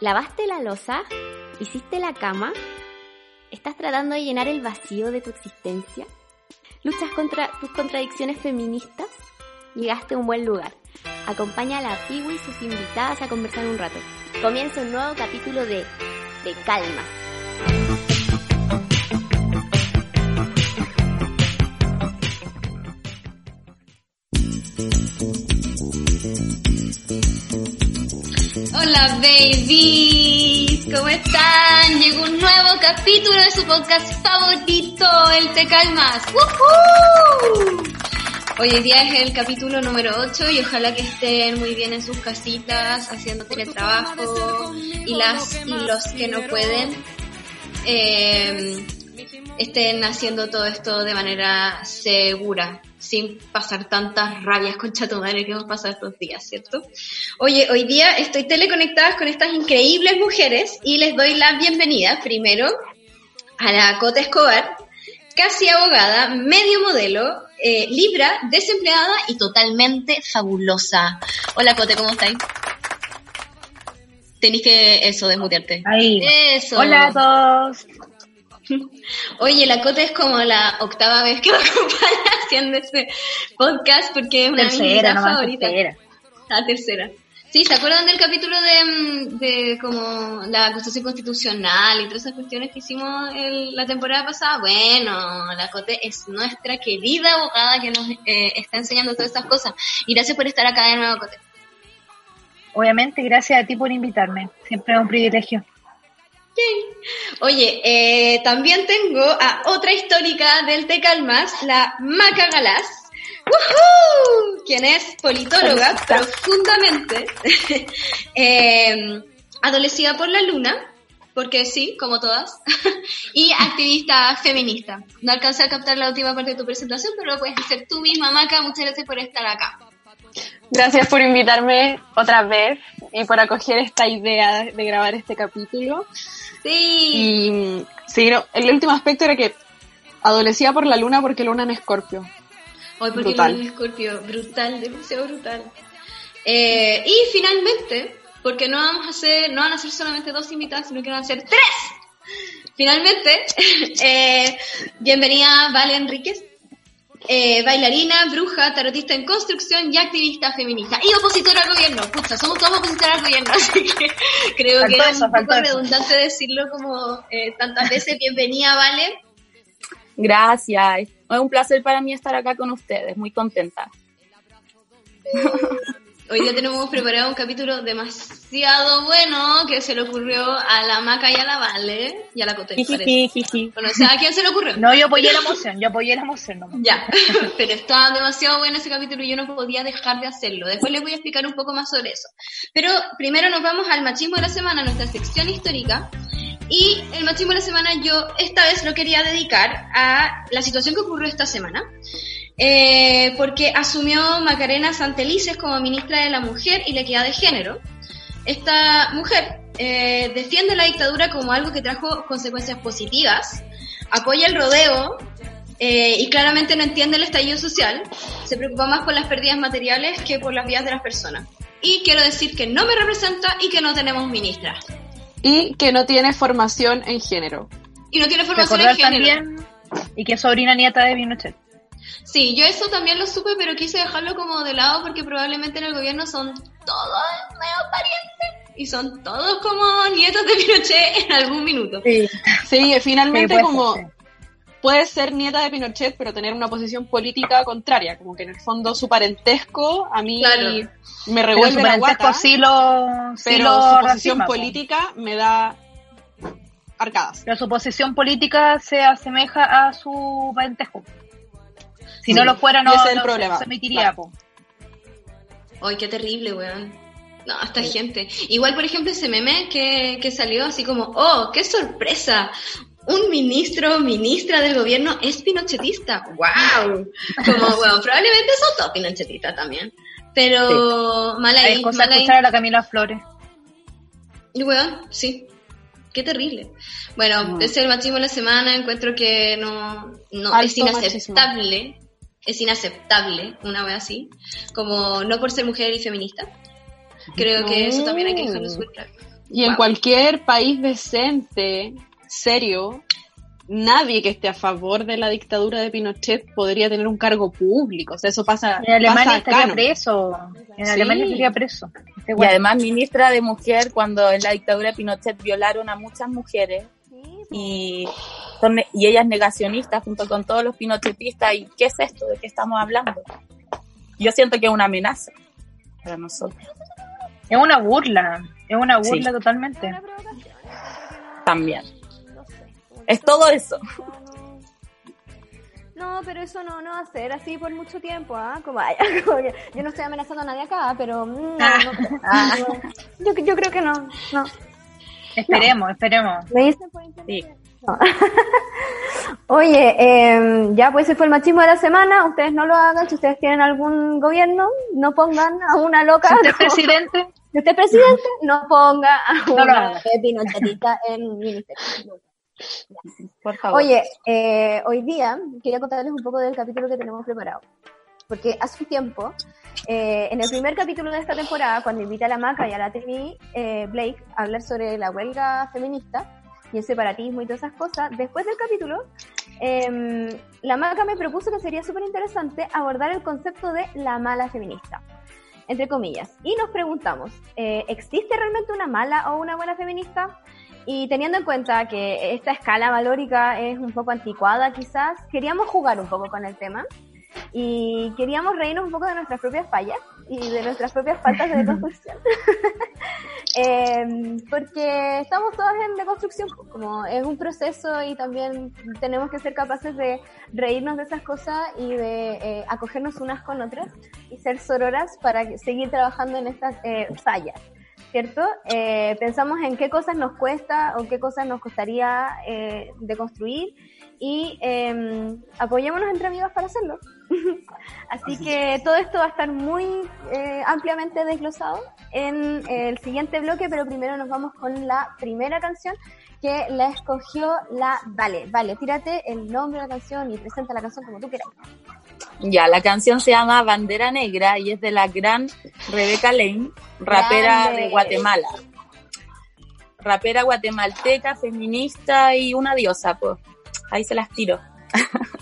¿Lavaste la losa? ¿Hiciste la cama? ¿Estás tratando de llenar el vacío de tu existencia? ¿Luchas contra tus contradicciones feministas? Llegaste a un buen lugar. Acompaña a la Piwi y sus invitadas a conversar un rato. Comienza un nuevo capítulo de De Calmas. Hola babies, ¿cómo están? Llegó un nuevo capítulo de su podcast favorito, el Te Calmas. ¡Woohoo! Hoy en día es el capítulo número 8 y ojalá que estén muy bien en sus casitas haciendo teletrabajo y las y los que no pueden eh, estén haciendo todo esto de manera segura, sin pasar tantas rabias con chato madre que hemos pasado estos días, ¿cierto? Oye, hoy día estoy teleconectada con estas increíbles mujeres y les doy la bienvenida primero a la Cota Escobar, casi abogada, medio modelo, eh, Libra, desempleada y totalmente fabulosa. Hola Cote, ¿cómo estáis? Tenéis que eso, desmutearte. Ahí. Eso. Hola a todos. Oye, la Cote es como la octava vez que me acompaña haciendo este podcast porque es una de mis Tercera, invitadas nomás favoritas. tercera. La tercera. Sí, ¿se acuerdan del capítulo de, mm, de como la acusación constitucional y todas esas cuestiones que hicimos el- la temporada pasada? Bueno, la Cote es nuestra querida abogada que nos eh, está enseñando todas estas cosas. Y gracias por estar acá de nuevo, Cote. Obviamente, gracias a ti por invitarme. Siempre es un privilegio. Oye, eh, también tengo a otra histórica del Te Calmas, la Maca Galás. ¡Woohoo! Quien es politóloga profundamente, eh, adolecida por la luna, porque sí, como todas, y activista feminista. No alcancé a captar la última parte de tu presentación, pero lo puedes hacer tú misma, Maca. Muchas gracias por estar acá. Gracias por invitarme otra vez y por acoger esta idea de grabar este capítulo. Sí. Y sí, no, el último aspecto era que adolecía por la luna porque luna en escorpio. Hoy porque Brutal. el escorpio, brutal, demasiado brutal. Eh, y finalmente, porque no vamos a hacer, no van a ser solamente dos invitadas, sino que van a ser tres. Finalmente, eh, bienvenida Vale Enríquez, eh, bailarina, bruja, tarotista en construcción y activista feminista. Y opositora al gobierno. Pucha, somos todos opositoras al gobierno, así que creo que es un poco redundante decirlo como eh, tantas veces. Bienvenida, Vale. Gracias. Es un placer para mí estar acá con ustedes, muy contenta. Hoy día tenemos preparado un capítulo demasiado bueno que se le ocurrió a la Maca y a la Vale y a la Cote. parece. Jiji, jiji. Bueno, o sea, ¿a quién se le ocurrió? No, yo apoyé la emoción, yo apoyé la emoción nomás. Ya, pero estaba demasiado bueno ese capítulo y yo no podía dejar de hacerlo. Después les voy a explicar un poco más sobre eso. Pero primero nos vamos al machismo de la semana, nuestra sección histórica. Y el machismo de la semana yo esta vez lo quería dedicar a la situación que ocurrió esta semana. Eh, porque asumió Macarena Santelices como ministra de la Mujer y la Equidad de Género. Esta mujer eh, defiende la dictadura como algo que trajo consecuencias positivas, apoya el rodeo eh, y claramente no entiende el estallido social, se preocupa más por las pérdidas materiales que por las vidas de las personas. Y quiero decir que no me representa y que no tenemos ministra. Y que no tiene formación en género. Y no tiene formación en Recordar género. también y que es sobrina nieta de Pinochet. Sí, yo eso también lo supe, pero quise dejarlo como de lado porque probablemente en el gobierno son todos medio parientes y son todos como nietos de Pinochet en algún minuto. Sí, Sí, finalmente puede como ser, puede ser nieta de Pinochet, pero tener una posición política contraria, como que en el fondo su parentesco a mí Claro. me Pero revuelve su la guata, sí lo, sí pero lo su posición política me da arcadas. Pero su posición política se asemeja a su parentesco. Si Sí, no lo fuera, no, ese es el no problema, se emitiría. claro. po. Ay, qué terrible, weón. No, esta gente. Igual, por ejemplo, ese meme que, que salió así como, oh, qué sorpresa. Un ministro o ministra del gobierno es pinochetista. ¡Wow! Como, bueno, probablemente son todos pinochetistas también. Pero mal Hay ahí, cosas mal ahí. escuchar a la Camila Flores. Y weón, sí. Qué terrible. Bueno, Mm. ese es el machismo de la semana. Encuentro que no, no Alto es inaceptable es inaceptable, una vez así, como no por ser mujer y feminista. Creo que eso también hay que dejarlo súper claro. Y en cualquier país decente, serio, nadie que esté a favor de la dictadura de Pinochet podría tener un cargo público. O sea, eso pasa, En Alemania pasa estaría acá, ¿no? preso. En Sí. Alemania estaría preso. Este Y además ministra de mujer cuando en la dictadura de Pinochet violaron a muchas mujeres y son y ella es negacionista junto con todos los pinochetistas y qué es esto de qué estamos hablando yo siento que es una amenaza para nosotros Es una burla. Es una burla Sí. totalmente. También es todo eso No, pero eso no, no va a ser así por mucho tiempo, ¿ah? Como, ay, como que yo no estoy amenazando a nadie acá, pero no, no creo. Ah. yo, yo creo que no, no. Esperemos, esperemos. Me dicen por internet. Sí. No. Oye, eh, ya pues ese fue el machismo de la semana. Ustedes no lo hagan. Si ustedes tienen algún gobierno, no pongan a una loca. Si usted es presidente, Si usted es presidente, no ponga a una pinochetista en ministerio. por favor Oye, eh, hoy día quería contarles un poco del capítulo que tenemos preparado. Porque hace un tiempo, eh, en el primer capítulo de esta temporada, cuando invita a la Maca y a la TV, eh, Blake, a hablar sobre la huelga feminista y el separatismo y todas esas cosas, después del capítulo, eh, la Maca me propuso que sería súper interesante abordar el concepto de la mala feminista, entre comillas. Y nos preguntamos, eh, ¿existe realmente una mala o una buena feminista? Y teniendo en cuenta que esta escala valórica es un poco anticuada quizás, queríamos jugar un poco con el tema y queríamos reírnos un poco de nuestras propias fallas y de nuestras propias faltas de deconstrucción. Eh, porque estamos todas en deconstrucción, pues, como es un proceso y también tenemos que ser capaces de reírnos de esas cosas y de eh, acogernos unas con otras y ser sororas para seguir trabajando en estas eh, fallas. ¿cierto? Eh, pensamos en qué cosas nos cuesta o qué cosas nos costaría eh, deconstruir y eh, apoyémonos entre amigas para hacerlo. Así que todo esto va a estar muy eh, ampliamente desglosado en el siguiente bloque, pero primero nos vamos con la primera canción que la escogió la Vale. Vale, tírate el nombre de la canción y presenta la canción como tú quieras. Ya, la canción se llama Bandera Negra y es de la gran Rebeca Lane, rapera Grande. de Guatemala. Rapera guatemalteca, feminista y una diosa, pues. Ahí se las tiro.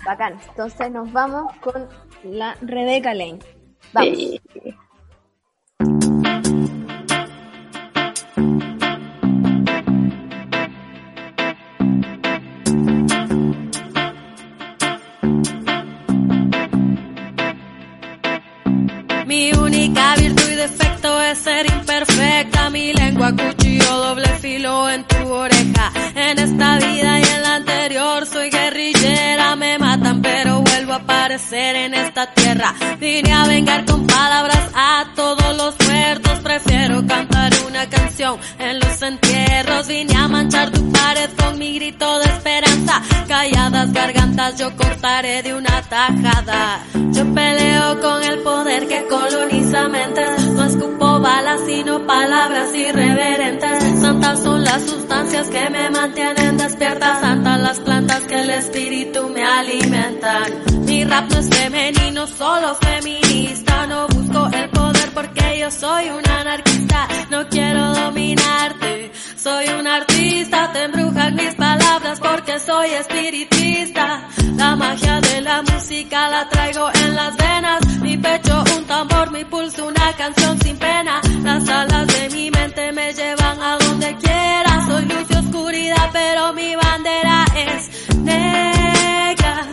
Bacán. Entonces nos vamos con la Rebeca Lane. Vamos. Sí. Mi única virtud y defecto es ser imperfecta. Mi lengua cuchillo doble filo en tu oreja. Aparecer en esta tierra. Vine a vengar con palabras a todos los muertos. Prefiero cantar una canción en los entierros. Vine a manchar tu pared con mi grito de esperanza. Calladas gargantas yo cortaré de una tajada. Yo peleo con el poder que coloniza mentes. No escupo balas sino palabras irreverentes. Santas son las sustancias que me mantienen despierta. Santas las plantas que el espíritu me alimentan. Mi rap no es femenino, solo feminista. No busco el poder porque yo soy una anarquista. No quiero dominarte, soy un artista. Te embrujan mis palabras porque soy espiritista. La magia de la música la traigo en las venas. Mi pecho un tambor, mi pulso una canción sin pena. Las alas de mi mente me llevan a donde quiera. Soy luz y oscuridad, pero mi bandera es negra.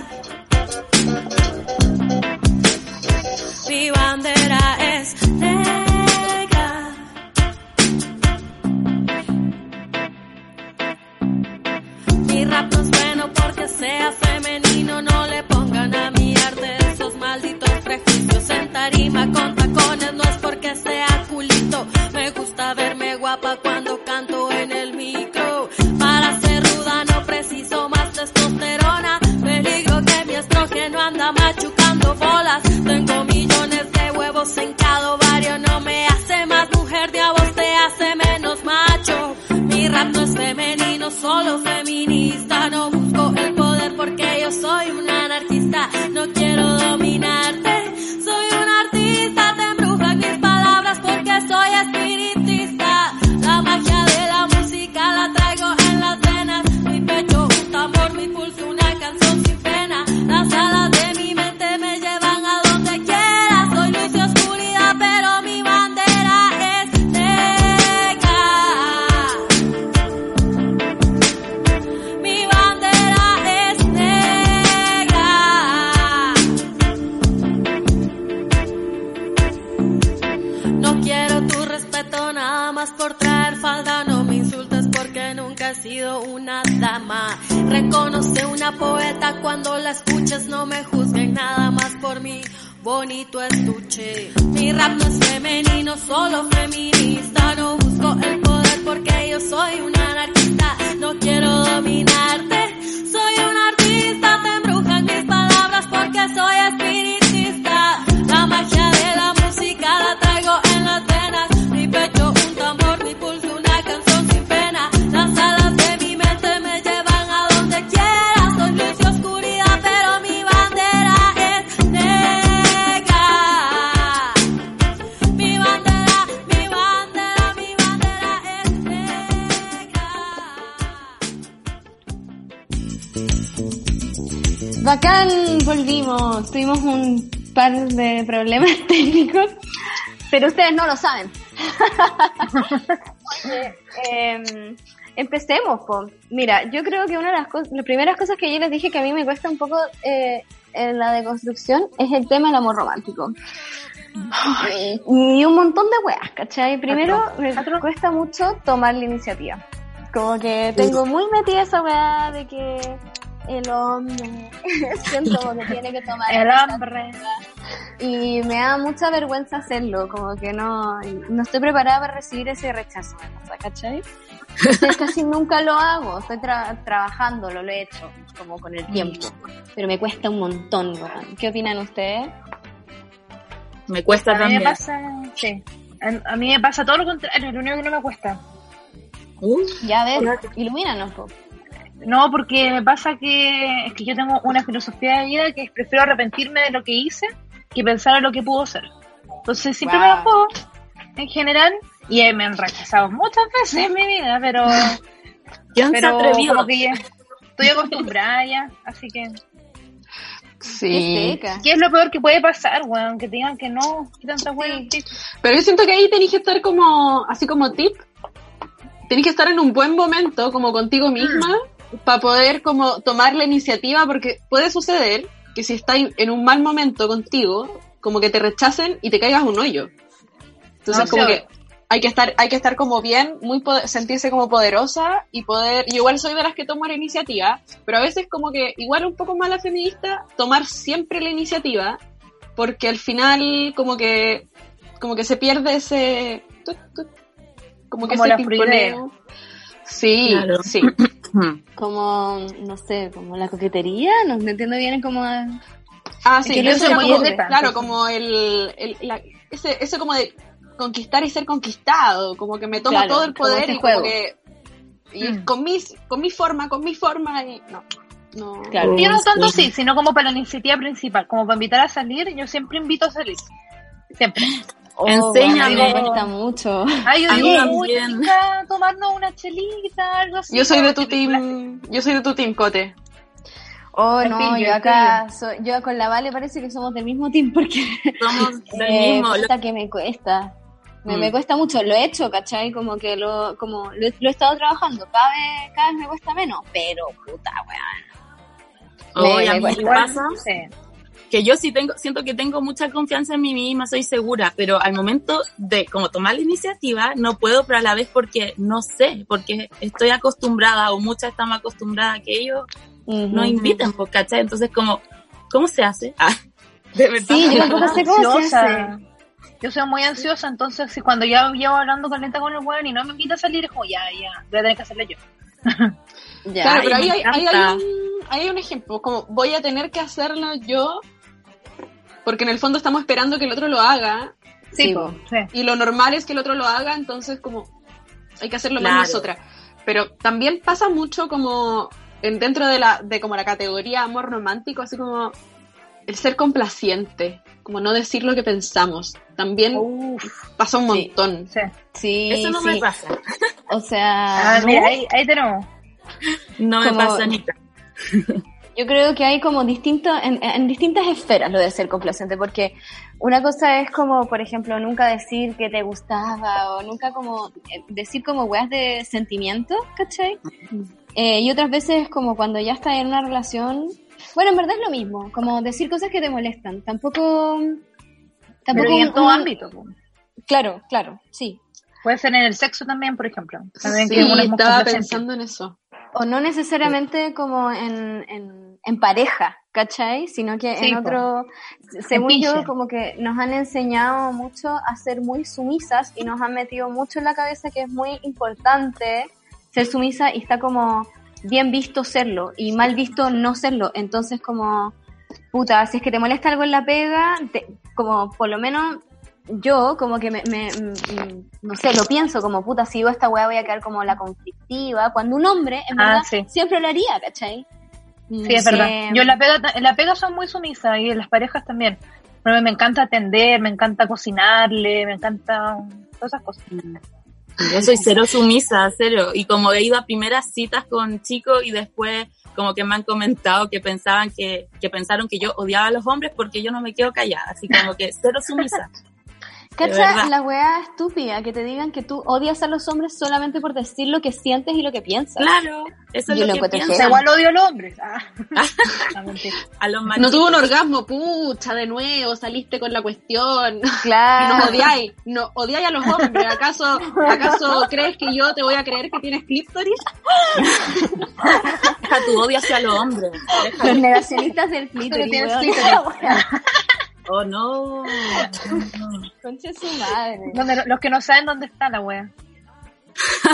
Mi bandera En tarima con tacones no es porque sea culito, me gusta verme guapa cuando canto en el micro. Para ser ruda no preciso más testosterona, peligro que mi estrógeno anda machucando bolas. Tengo millones de huevos en cada ovario, no me hace más mujer, de a pero ustedes no lo saben. Em, empecemos, po. Mira, yo creo que una de las, cos- las primeras cosas que yo les dije que a mí me cuesta un poco eh, en la deconstrucción es el tema del amor romántico. Y, y un montón de weas, ¿cachai? Primero, me cuesta mucho tomar la iniciativa. Como que tengo muy metida esa wea de que el hombre siento como que tiene que tomar El esa hambre. y me da mucha vergüenza hacerlo, como que no, no estoy preparada para recibir ese rechazo, ¿cachai? Entonces casi nunca lo hago, estoy tra- trabajando, lo, he hecho, como con el tiempo, pero me cuesta un montón. ¿Qué opinan ustedes? Me cuesta A mí también. me pasa, sí. A, a mí me pasa todo lo contrario, lo único que no me cuesta. Uh, Ya ves, ilumínanos, po. No, porque me pasa que es que yo tengo una filosofía de vida que es prefiero arrepentirme de lo que hice que pensar en lo que pudo ser. Entonces siempre Wow. me la juego en general y eh, me han rechazado muchas veces en mi vida, pero, ¿Quién se pero atrevió? como que ya estoy acostumbrada ya, así que Sí. ¿qué es lo peor que puede pasar, weón? Que te digan que no, que tanta weón. Pero yo siento que ahí tenéis que estar como, así como tip, tenéis que estar en un buen momento, como contigo misma, para poder como tomar la iniciativa, porque puede suceder que si estás en un mal momento contigo, como que te rechacen y te caigas un hoyo. Entonces No, como que hay que estar, hay que estar como bien, muy poder- sentirse como poderosa y poder, y igual soy de las que tomo la iniciativa, pero a veces como que igual un poco más la feminista, tomar siempre la iniciativa, porque al final como que como que se pierde ese como que Como ese la. Sí, Claro. sí. Como, no sé, como la coquetería, no, no entiendo bien cómo... Ah, sí, que yo eso soy era muy como- claro, como el, el la- ese, ese como de conquistar y ser conquistado, como que me tomo Claro, todo el poder y juego. como que y Mm. con mis con mi forma, con mi forma y no. No. Claro. Yo no tanto Sí. sí, sino como para la iniciativa principal, como para invitar a salir, yo siempre invito a salir. Siempre. Oh, Enséñame. bueno, me cuesta mucho. Ay, yo digo, chica, tomarnos una chelita, algo así. Yo soy de ¿no? tu team, yo soy de tu team Cote. Oh, no, pillo, yo acá, soy- yo con la Vale parece que somos del mismo team porque Somos del eh, mismo. Lo- que me cuesta. Me, Mm. me cuesta mucho, lo he hecho, ¿cachai? Como que lo, como lo, he- lo he estado trabajando, cada vez, cada vez me cuesta menos, pero puta, weón. Oye, me cuesta. me Igual, pasa sí. Que yo sí tengo, siento que tengo mucha confianza en mí misma, soy segura, pero al momento de como tomar la iniciativa, no puedo, pero a la vez porque no sé, porque estoy acostumbrada o muchas estamos acostumbradas a que ellos nos inviten, pues, ¿cachai? Entonces como, ¿cómo se hace? Ah, de verdad. Sí, yo tampoco sé cómo se Ansiosa. hace. Yo soy muy ansiosa, entonces si cuando ya llevo hablando calenta con el weón y no me invita a salir, es como ya, ya, voy a tener que hacerle yo. Ya. Claro, pero ahí hay, ahí hay un, ahí hay un ejemplo, como voy a tener que hacerlo yo, porque en el fondo estamos esperando que el otro lo haga, Sí, sí. y lo normal es que el otro lo haga, entonces como hay que hacerlo Claro. más nosotras. Pero también pasa mucho como en, dentro de la de como la categoría amor romántico, así como el ser complaciente, como no decir lo que pensamos. También Uf, pasa un montón. sí. Sí, Eso no sí. me pasa. O sea, Ah, mira, ahí, ahí tenemos. No me Como- pasa, Anita. Yo creo que hay como distintos, en, en distintas esferas lo de ser complaciente, porque una cosa es como, por ejemplo, nunca decir que te gustaba o nunca como eh, decir como weas de sentimientos, ¿cachai? Eh, y otras veces es como cuando ya estás en una relación, bueno, en verdad es lo mismo, como decir cosas que te molestan, tampoco... Tampoco Pero y en todo un- ámbito. Claro, claro, sí. Puede ser en el sexo también, por ejemplo. También Sí, que estaba pensando en eso. O no necesariamente como en, en, en pareja, ¿cachai? Sino que Sí, en otro, según yo, como que nos han enseñado mucho a ser muy sumisas y nos han metido mucho en la cabeza que es muy importante ser sumisa y está como bien visto serlo y mal visto no serlo. Entonces como, puta, si es que te molesta algo en la pega, te- como por lo menos yo como que me, me- mm, no sé, lo pienso como puta, si digo esta weá voy a quedar como la conflictiva, cuando un hombre en Ah, verdad sí. siempre lo haría, ¿cachai? Sí, es Sí. verdad. Yo en la pega, en la pega son muy sumisas y en las parejas también. Pero me encanta atender, me encanta cocinarle, me encanta todas esas cosas. Yo soy cero sumisa, cero. Y como he ido a primeras citas con chicos y después como que me han comentado que pensaban que, que pensaron que yo odiaba a los hombres porque yo no me quedo callada. Así como que cero sumisa. ¿Cacha la weá estúpida que te digan que tú odias a los hombres solamente por decir lo que sientes y lo que piensas? Claro, eso es Yo lo lo que encuentro pienso. O sea, igual odio a los hombres. Ah. No, mentira. A los No tuvo un orgasmo, pucha, de nuevo, saliste con la cuestión. Y Claro. nos odiáis, no, odiáis a los hombres. ¿Acaso, ¿Acaso crees que yo te voy a creer que tienes clítoris? Deja tu odio hacia los hombres. Los negacionistas del clítoris, tienes clítoris. Oh, no. Concha su madre. Donde- los que no saben dónde está la wea.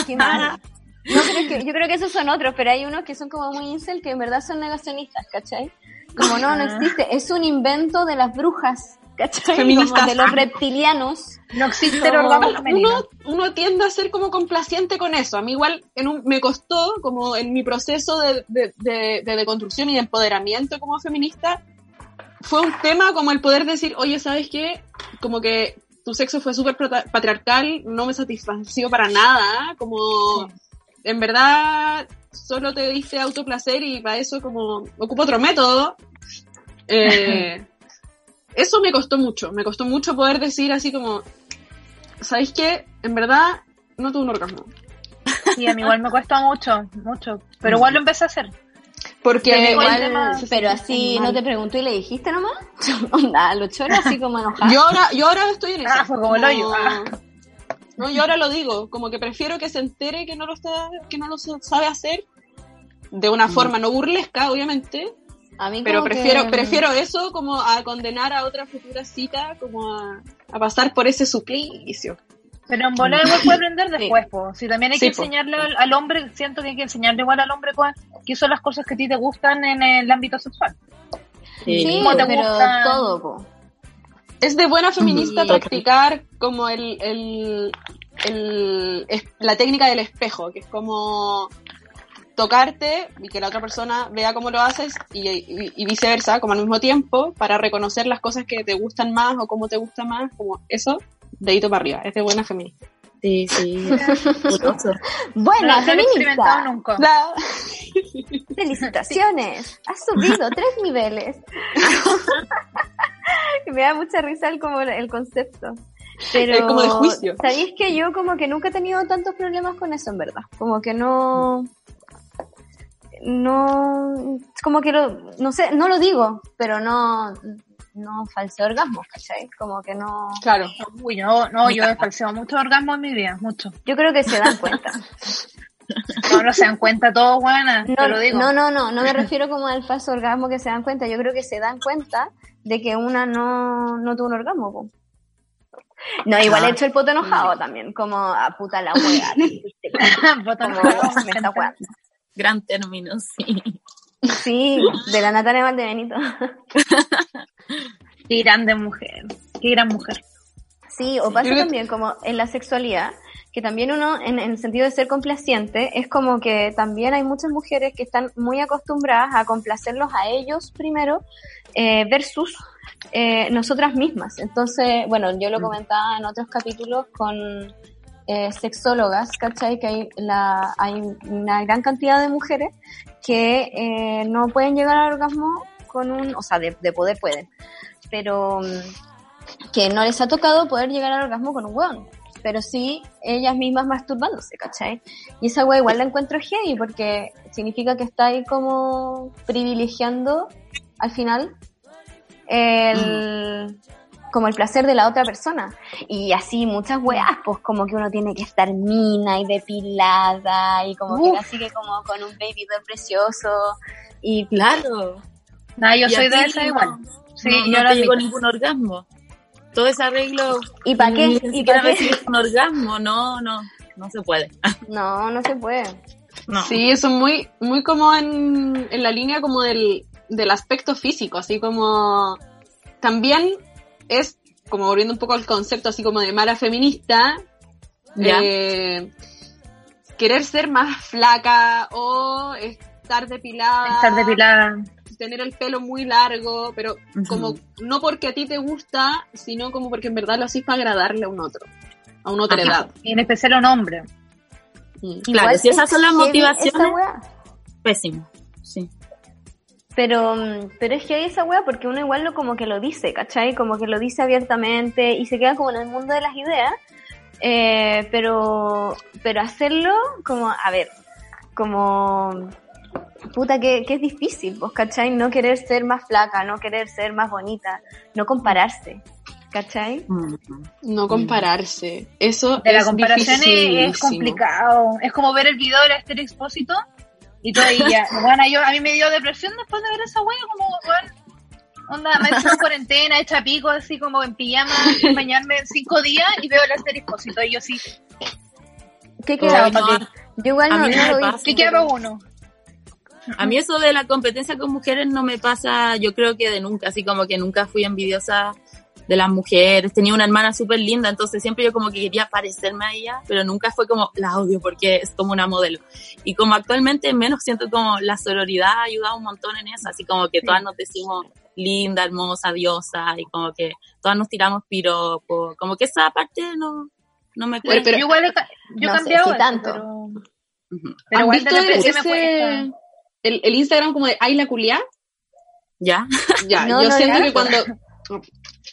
Qué mal. No, pero es que, yo creo que esos son otros, pero hay unos que son como muy incel que en verdad son negacionistas, ¿cachai? Como no, no existe, es un invento de las brujas, ¿cachai? Feministas. Como de los reptilianos. No existe el orgasmo uno, uno tiende a ser como complaciente con eso. A mí igual en un- me costó, como en mi proceso de, de, de, de deconstrucción y de empoderamiento como feminista, fue un tema como el poder decir, oye, ¿sabes qué? Como que tu sexo fue súper patriarcal, no me satisfació para nada, como en verdad solo te diste autoplacer y para eso como ocupo otro método. Eh, eso me costó mucho, me costó mucho poder decir así como, ¿sabéis qué? En verdad no tuve un orgasmo. Sí, a mí igual me cuesta mucho, mucho. Pero igual lo empecé a hacer. Porque Pero Igual, tema- pero así no te preguntó y le dijiste nomás. Onda, lo choro así como enojado. yo ahora, yo ahora estoy en eso. Ah, fue como el hoyo. Ah. No, yo ahora lo digo, como que prefiero que se entere que no lo está, que no lo sabe hacer de una forma no burlesca, obviamente, A mí pero prefiero, que- prefiero eso como a condenar a otra futura cita, como a, a pasar por ese suplicio. Pero en volar igual puede aprender después, po. Si también hay Sí, que enseñarle al, al hombre, siento que hay que enseñarle igual al hombre cuál- qué son las cosas que a ti te gustan en el ámbito sexual. Sí, ¿Cómo te pero gusta? todo, po. Es de buena feminista Sí. practicar como el, el, el- la técnica del espejo, que es como tocarte y que la otra persona vea cómo lo haces y, y- y viceversa, como al mismo tiempo, para reconocer las cosas que te gustan más o cómo te gusta más, como eso, dedito para arriba, es de buena feminista. Sí, sí. Buena, no feminista. nunca. La- Felicitaciones. Has subido tres niveles. Me da mucha risa el, como el concepto. Pero, Es como de juicio. ¿sabéis que yo como que nunca he tenido tantos problemas con eso, en verdad? Como que no... No... Como que lo... No sé, no lo digo, pero no... No falsé orgasmos, ¿cachai? Como que no... Claro. Uy, no, no, yo he falseado muchos orgasmos en mi vida, mucho. Yo creo que se dan cuenta. No, no se dan cuenta todos, buena, No, te lo digo. no, no, no, no me refiero como al falso orgasmo que se dan cuenta. Yo creo que se dan cuenta de que una no, no tuvo un orgasmo. po. No, igual he hecho el poto enojado también, como a puta la wea. como me está weando. Gran término, sí. Sí, de la Natalia Valdebenito. Qué grande mujer, qué gran mujer. Sí, o pasa también como en la sexualidad, que también uno, en, en el sentido de ser complaciente, es como que también hay muchas mujeres que están muy acostumbradas a complacerlos a ellos primero, eh, versus eh, nosotras mismas. Entonces, bueno, yo lo comentaba en otros capítulos con eh, sexólogas, ¿cachai? Que hay, la, hay una gran cantidad de mujeres que eh, no pueden llegar al orgasmo con un, o sea, de, de poder pueden, pero mm, que no les ha tocado poder llegar al orgasmo con un hueón, pero sí ellas mismas masturbándose, ¿cachai? Y esa wea igual la encuentro heavy porque significa que está ahí como privilegiando al final el, como el placer de la otra persona. Y así muchas weas, pues como que uno tiene que estar mina y depilada y como que así que como con un baby precioso. Y Claro. Nada, yo Y soy de esa no- igual. Sí, no, yo no lo te llegó admito. ningún orgasmo. Todo ese arreglo. ¿Y pa' qué? Ni ¿Y siquiera pa' qué? un orgasmo. No, no. No se puede. No, no se puede. No. Sí, eso es muy, muy como en, en la línea como del, del aspecto físico, así como también es como volviendo un poco al concepto así como de mala feminista, Ya. eh, querer ser más flaca o estar depilada, Estar depilada. Tener el pelo muy largo, pero como no porque a ti te gusta, sino como porque en verdad lo haces para agradarle a un otro, a una otra Ajá. edad. Y en especial a un hombre. Mm. Claro, Igual si esas es son las motivaciones, pésimo. Sí. Pero, mm, pero es que hay esa wea porque uno igual lo como que lo dice, ¿cachai? Como que lo dice abiertamente y se queda como en el mundo de las ideas. Eh, pero, pero hacerlo como, a ver, como, puta, que, que es difícil, vos, ¿cachai? No querer ser más flaca, no querer ser más bonita, no compararse, ¿cachai? Mm. No compararse. Eso De la es comparación es, complicado. Es como ver el video de la Esther Expósito y ya. Bueno, yo, a mí me dio depresión después de ver esa wea, como, weón, onda, me he hecho en cuarentena, hecha pico, así como en pijama, sin bañarme cinco días y veo la Esther Expósito y yo sí, ¿Qué queda? no, Yo igual no, no. ¿qué quiero uno? A mí eso de la competencia con mujeres no me pasa, yo creo que de nunca, así como que nunca fui envidiosa de las mujeres. Tenía una hermana súper linda, entonces siempre yo como que quería parecerme a ella, pero nunca fue como la odio porque es como una modelo. Y como actualmente menos siento como la sororidad ha ayudado un montón en eso, así como que todas nos decimos linda, hermosa, diosa, y como que todas nos tiramos piropos, como que esa parte no, no me Pero- cuesta. pero- yo igual he, yo no sé cambiado si eso, tanto. pero, Ujú. pero ¿Han igual de repente me ese- cuesta. El, el Instagram como de Ayla Culiá? ¿Ya? Ya, No, yo no, siento ya. que cuando...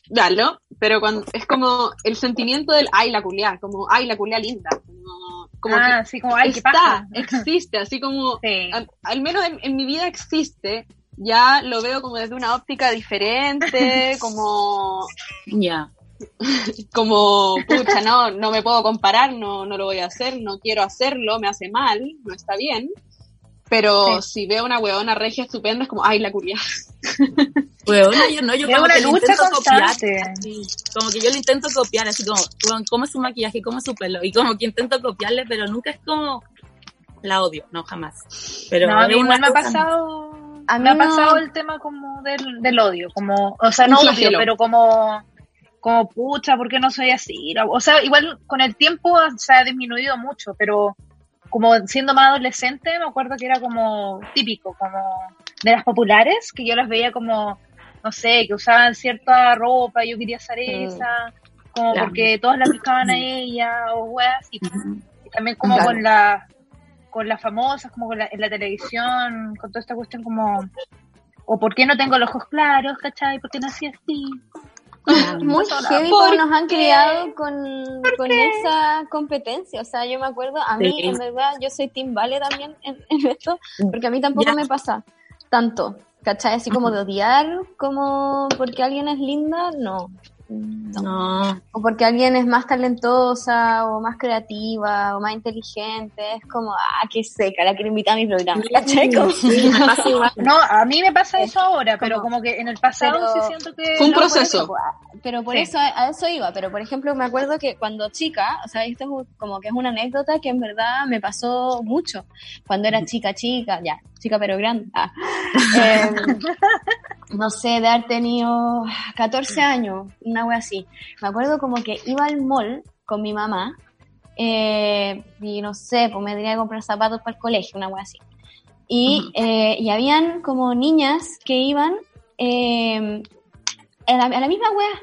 Dalo, pero cuando es como el sentimiento del ay la culiá, como ay la culiá linda, como, como ah, que sí, como, ay, qué está, paja. existe, así como Sí. al, al menos en, en mi vida existe, ya lo veo como desde una óptica diferente, como Ya. como pucha, no, no me puedo comparar, no, no lo voy a hacer, no quiero hacerlo, me hace mal, no está bien. Pero si veo una huevona regia estupenda, es como, ay, la culia. Huevona, yo no, yo como que lo lucha intento copiar. como que yo lo intento copiar, así como, weón, ¿cómo es su maquillaje? ¿Cómo es su pelo? Y como que intento copiarle, pero nunca es como, la odio, no, jamás. Pero no, a mí igual me ha pasado, A mí me ha pasado el tema como del, del odio, como, o sea, no odio, pero como, como pucha, ¿por qué no soy así? O sea, igual con el tiempo se ha disminuido mucho, pero como siendo más adolescente, me acuerdo que era como típico, como de las populares, que yo las veía como, no sé, que usaban cierta ropa, yo quería usar esa, como Claro. porque todas la buscaban a ella, o weas, y también como Claro. con la con las famosas, como con la, en la televisión, con toda esta cuestión como o por qué no tengo los ojos claros, ¿cachai? ¿Por qué nací así? Muy heavy ¿Por como nos han criado con, con esa competencia. O sea, yo me acuerdo, a mí Sí. en verdad yo soy Team Vale también en, en esto, porque a mí tampoco Ya. me pasa tanto, ¿cachai? Así como de odiar, como porque alguien es linda, no. No. No, O porque alguien es más talentosa, o más creativa, o más inteligente, es como, ah, qué seca, la quiero invitar a mi programa, ¿cachai? Como- sí, me pasa igual. No, a mí me pasa eso ahora, pero como- como que en el pasado pero- sí siento que Fue un no, por proceso. eso, Pero por Sí. eso, a eso iba. Pero por ejemplo, me acuerdo que cuando chica, o sea, esto es como que es una anécdota que en verdad me pasó mucho. Cuando era chica, chica, ya, chica pero grande. ah. Eh, no sé, de haber tenido 14 años, una wea así. Me acuerdo como que iba al mall con mi mamá eh, y no sé, pues me tenía que comprar zapatos para el colegio, una wea así. Y, eh, y habían como niñas que iban eh, a, la, a la misma wea.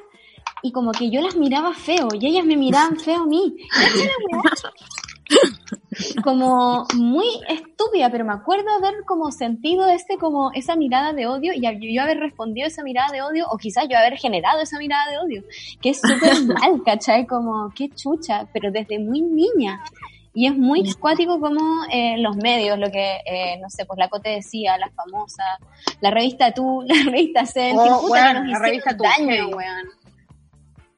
Y como que yo las miraba feo y ellas me miraban feo a mí. Como muy estúpida, pero me acuerdo haber como sentido este, como esa mirada de odio y yo, haber respondido esa mirada de odio o quizás yo haber generado esa mirada de odio, que es súper mal, ¿cachai? Como, qué chucha, pero desde muy niña. Y es muy cuático como eh, los medios, lo que, eh, no sé, pues la Cote decía, las famosas, la revista Tú, la revista Zen, Oh, que puta weón, que nos la revista Tú, daño, weón.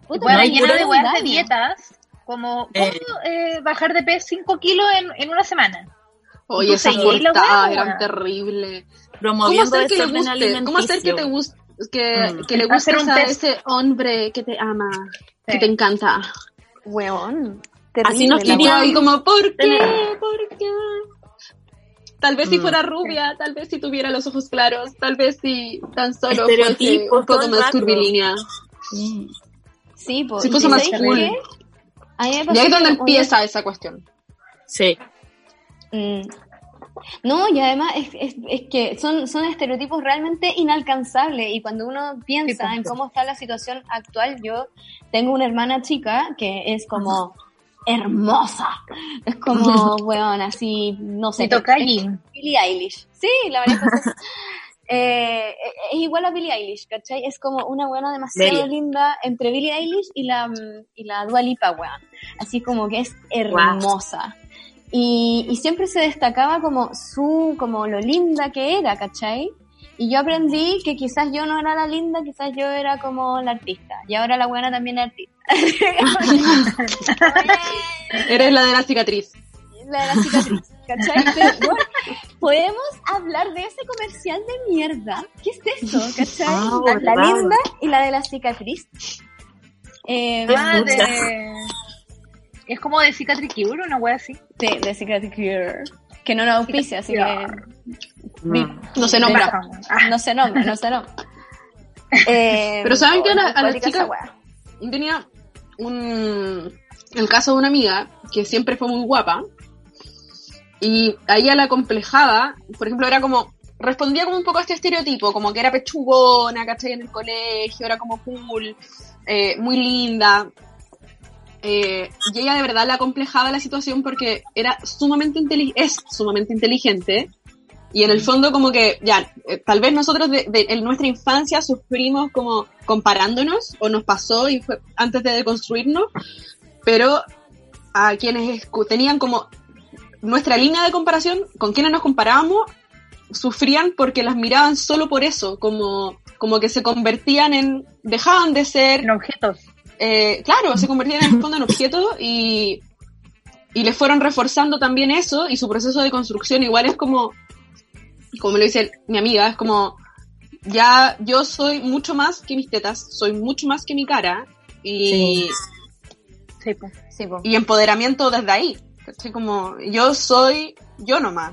Puta, Bueno, no, llena de weas de dietas, como Eh. ¿cómo eh, bajar de peso 5 kilos en, en una semana? Oye, esas portadas eran terribles. ¿Cómo hacer que le guste? ¿Cómo hacer que te guste? Que, Mm. que le guste a test. ese hombre que te ama, que te encanta. Weón. Así nos la Y como, ¿por qué? ¿Por qué? Tal vez si Mm. fuera rubia, tal vez si tuviera los ojos claros, tal vez si tan solo fuese un poco más rato. curvilínea. Mm. Sí, pues. Si fuese más cool. A mí me Y ahí es donde empieza esa cuestión. Sí. Mm. No, y además es, es, es que son, son estereotipos realmente inalcanzables y cuando uno piensa Sí, en pues. cómo está la situación actual, yo tengo una hermana chica que es como hermosa, es como, weón, así, no sé, Se toca allí. Billie Eilish. Sí, la verdad es que es, eh, es igual a Billie Eilish, ¿cachai? Es como una buena demasiado linda entre Billie Eilish y la, y la Dua Lipa, weón. Así como que es hermosa. Y, y siempre se destacaba como su, como lo linda que era, ¿cachai? Y yo aprendí que quizás yo no era la linda, quizás yo era como la artista. Y ahora la buena también es artista. Eres la de la cicatriz. la de la cicatriz, ¿cachai? Pero, bueno, podemos hablar de ese comercial de mierda. ¿Qué es eso, cachai? Ah, la, linda y la de la cicatriz. Eh, Ah, de... Es como de Cicatric Cure, una wea así. de, de Cicatriz Cure. Que no nos auspicia, así que Mm. No se nombra. Ah, no se nombra, no se nombra. Eh, Pero ¿saben qué? A la- a las chicas- tenía un el caso de una amiga que siempre fue muy guapa y a ella la complejaba, por ejemplo, era como respondía como un poco a este estereotipo, como que era pechugona, ¿cachai? En el colegio, era como cool, eh, muy linda. Eh, y ella de verdad la complejaba la situación porque era sumamente inteli- es sumamente inteligente y en el fondo como que ya eh, tal vez nosotros de, de- en nuestra infancia sufrimos como comparándonos o nos pasó y fue antes de deconstruirnos pero a quienes tenían como nuestra línea de comparación con quienes nos comparábamos sufrían porque las miraban solo por eso como como que se convertían en dejaban de ser en objetos. eh, claro, se convertían en el fondo en objetos y, y le fueron reforzando también eso y su proceso de construcción igual es como, como lo dice mi amiga, es como, ya yo soy mucho más que mis tetas, soy mucho más que mi cara y, Sí, pues. Sí, po. y empoderamiento desde ahí. ¿Cachai? Como yo soy yo nomás.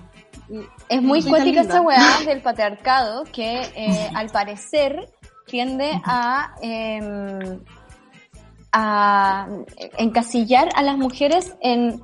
Es muy cuática esta weá del patriarcado que eh, al parecer tiende a, eh, a encasillar a las mujeres en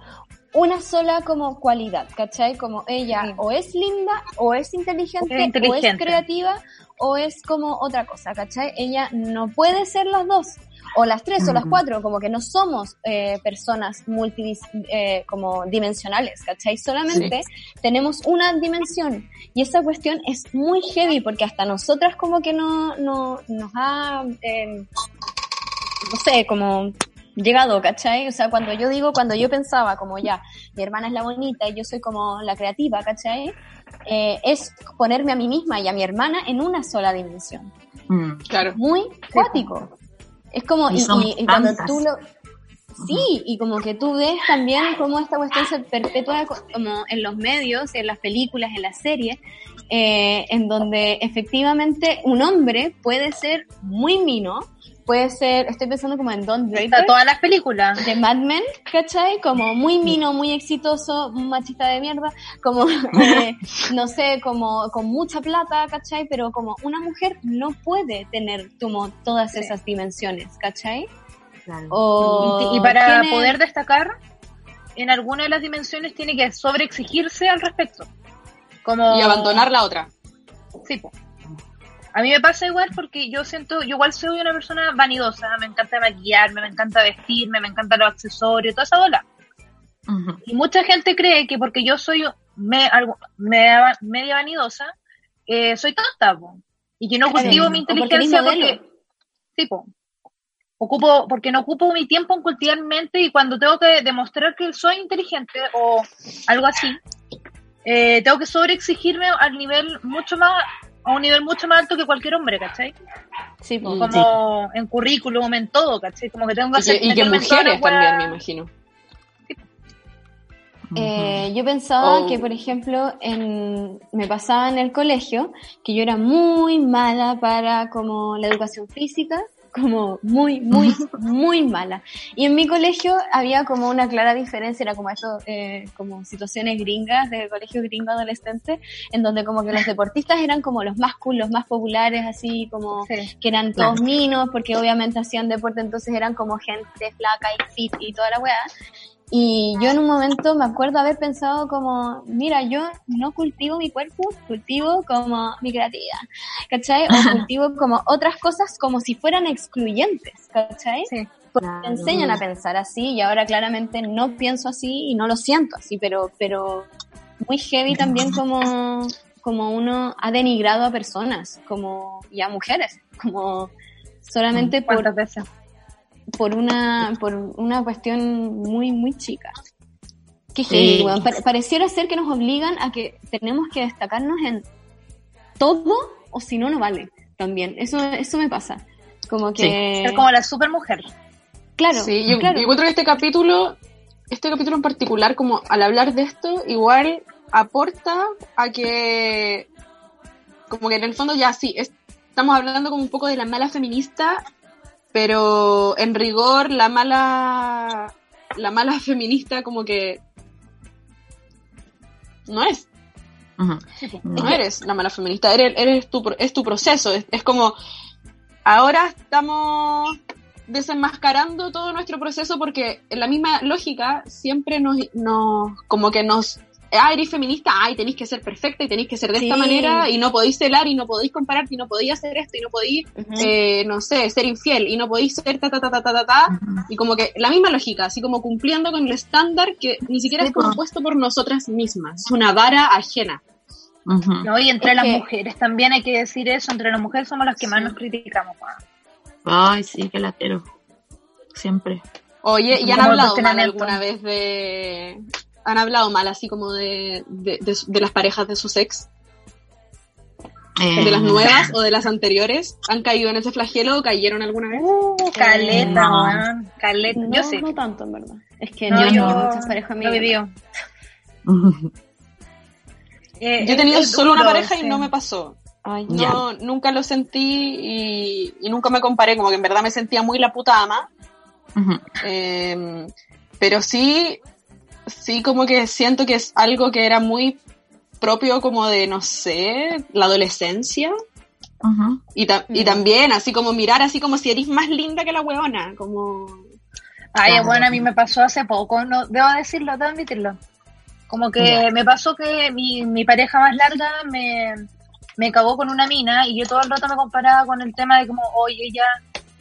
una sola como cualidad, ¿cachai? Como ella Sí. o es linda, o es inteligente, o es creativa, o es como otra cosa, ¿cachai? Ella no puede ser las dos, o las tres, o las cuatro, como que no somos eh, personas multidis, eh, como dimensionales, ¿cachai? Solamente tenemos una dimensión. Y esa cuestión es muy heavy porque hasta nosotras como que no, no nos ha, eh, no sé, como llegado, ¿cachai? O sea, cuando yo digo, cuando yo pensaba como ya, mi hermana es la bonita y yo soy como la creativa, ¿cachai? Eh, es ponerme a mí misma y a mi hermana en una sola dimensión. Mm. Claro. Muy cuático. Es como, Y y, cuando tú lo... Sí, y como que tú ves también cómo esta cuestión se perpetúa co- como en los medios, en las películas, en las series, eh, en donde efectivamente un hombre puede ser muy mino, puede ser, estoy pensando como en Don Draper, Está todas las películas. de Mad Men, ¿cachai? Como muy mino, muy exitoso, un machista de mierda, como, eh, no sé, como con mucha plata, ¿cachai? Pero como una mujer no puede tener como todas Sí. esas dimensiones, ¿cachai? Claro. O Y para tiene- poder destacar en alguna de las dimensiones tiene que sobreexigirse al respecto. Como... Y abandonar la otra. Sí, po. A mí me pasa igual porque yo siento, yo igual soy una persona vanidosa, me encanta maquillarme, me encanta vestirme, me encantan los accesorios, toda esa bola. Y mucha gente cree que porque yo soy me- algo- media, media vanidosa, eh, soy tonta, po. Y que no cultivo mi inteligencia porque, sí, po. Ocupo, porque no ocupo mi tiempo en cultivar mi mente y cuando tengo que demostrar que soy inteligente o algo así, eh, tengo que sobreexigirme al nivel mucho más a un nivel mucho más alto que cualquier hombre, ¿cachai? Sí. Mm, Como en currículum, en todo, ¿cachai? Como que tengo que Y que, hacer... y que en todas mujeres también, me imagino. Eh, yo pensaba Oh. que, por ejemplo, en, me pasaba en el colegio que yo era muy mala para como la educación física, como muy, muy, muy mala. Y en mi colegio había como una clara diferencia, era como esto, eh, como situaciones gringas, de colegio gringo adolescente, en donde como que los deportistas eran como los más cool, los más populares, así como Sí. que eran todos minos, porque obviamente hacían deporte, entonces eran como gente flaca y fit y toda la weá. Y yo en un momento me acuerdo haber pensado como, mira, yo no cultivo mi cuerpo, cultivo como mi creatividad, ¿cachai? O cultivo como otras cosas como si fueran excluyentes, ¿cachai? Sí. Porque te enseñan a pensar así y ahora claramente no pienso así y no lo siento así, pero, pero muy heavy también como, como uno ha denigrado a personas, como, y a mujeres, como solamente por, ¿Cuántas veces? Por una por una cuestión muy muy chica. Qué Sí. Pa- pareciera ser que nos obligan a que tenemos que destacarnos en todo o si no no vale también. Eso eso me pasa. Como que Ser como la supermujer. claro, Sí, yo, claro. yo encuentro que este capítulo, este capítulo en particular, como al hablar de esto, igual aporta a que, como que en el fondo ya sí, es- estamos hablando como un poco de la mala feminista, pero en rigor la mala, la mala feminista como que no es, no. eres la mala feminista, eres, eres tu, es tu proceso, es, es como, ahora estamos desenmascarando todo nuestro proceso porque en la misma lógica siempre nos, nos como que nos, ah, eres feminista, ay, tenéis que ser perfecta y tenéis que ser de esta manera y no podéis celar y no podéis comparar y no podéis hacer esto y no podéis, eh, no sé, ser infiel y no podéis ser ta ta ta ta ta ta, ta, y como que la misma lógica, así como cumpliendo con el estándar que ni siquiera Sí, es po. propuesto por nosotras mismas, es una vara ajena. ¿no? Y entre Es las que- mujeres también hay que decir eso, entre las mujeres somos las que más nos criticamos. Ay, sí, qué latero. Siempre. Oye, ¿y han Como hablado mal alguna vez de... Han hablado mal así como de, de, de- de las parejas de sus ex? Eh, ¿De las nuevas o de las anteriores? ¿Han caído en ese flagelo o cayeron alguna vez? Uh, caleta, no. weón, caleta. No, yo sí. no tanto en verdad. Es que No, no, yo yo no. muchas parejas Lo mías. vivió. Eh, Yo he tenido solo una pareja sí. y no me pasó. Ay. No, nunca lo sentí y, y nunca me comparé, como que en verdad me sentía muy la puta ama. Eh, pero sí, sí como que siento que es algo que era muy propio como de, no sé, la adolescencia. Y, ta- y Mm. también, así como mirar, así como si eres más linda que la huevona, como... Ay, Claro. bueno, a mí me pasó hace poco, no, debo decirlo, debo admitirlo. Como que me pasó que mi, mi pareja más larga me, me cagó con una mina y yo todo el rato me comparaba con el tema de como, oye, ella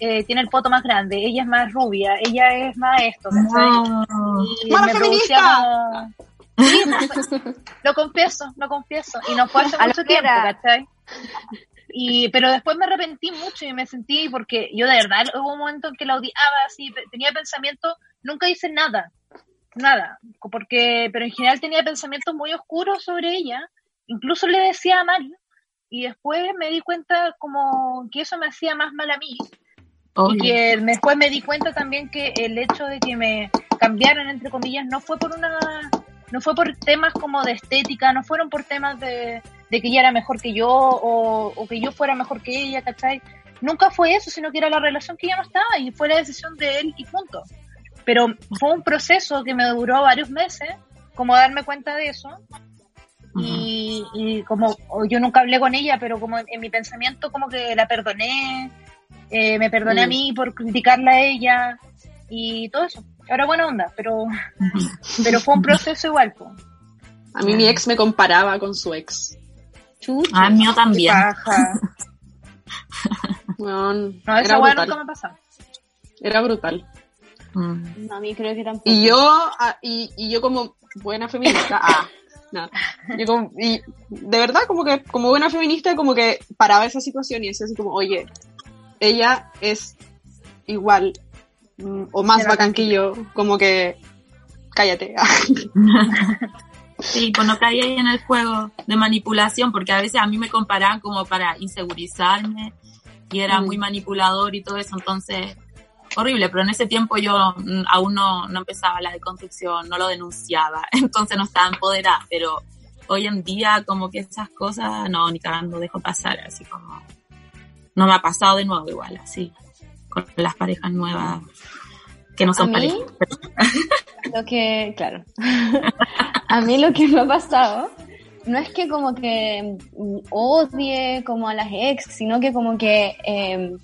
eh, tiene el poto más grande, ella es más rubia, ella es más esto, ¿cachai? No. Y ¡Mala me feminista! Sí, pues, lo confieso, lo confieso. Y no fue hace A mucho tiempo. ¿cachai? Y, pero después me arrepentí mucho y me sentí, porque yo de verdad hubo un momento en que la odiaba, así, tenía pensamientos, nunca hice nada, nada, porque, pero en general tenía pensamientos muy oscuros sobre ella, incluso le decía mal, y después me di cuenta como que eso me hacía más mal a mí, y que después me di cuenta también que el hecho de que me cambiaran entre comillas no fue por una no fue por temas como de estética no fueron por temas de, de que ella era mejor que yo o, o que yo fuera mejor que ella ¿cachai? nunca fue eso sino que era la relación que ya no estaba y fue la decisión de él y punto. Pero fue un proceso que me duró varios meses como darme cuenta de eso. Y, y como yo nunca hablé con ella, pero como en, en mi pensamiento como que la perdoné, eh, me perdoné a Mm. mí por criticarla a ella y todo eso. Ahora buena onda, pero, pero fue un proceso igual. po. A mí mi ex me comparaba con su ex. chucha. Ah, mío Qué también. No, esa era weá brutal. nunca me pasa. Era brutal. Mm. No, a mí creo que tampoco. Y yo, ah, y, y yo como buena feminista, ah, no. Yo como- y de verdad, como que, como buena feminista, como que paraba esa situación y decía así como, oye, ella es igual mm, o más bacán que yo, como que, cállate. Sí, pues no caí ahí en el juego de manipulación, porque a veces a mí me comparaban como para insegurizarme y era Mm. muy manipulador y todo eso, entonces horrible, pero en ese tiempo yo mm, aún no, no empezaba la deconstrucción, no lo denunciaba, entonces no estaba empoderada, pero hoy en día como que esas cosas no, ni cagando dejo pasar, así como no me ha pasado de nuevo igual, así, con las parejas nuevas que no ¿A son mí? parejas. Lo que, claro. a mí lo que me ha pasado no es que como que odie como a las ex, sino que como que eh,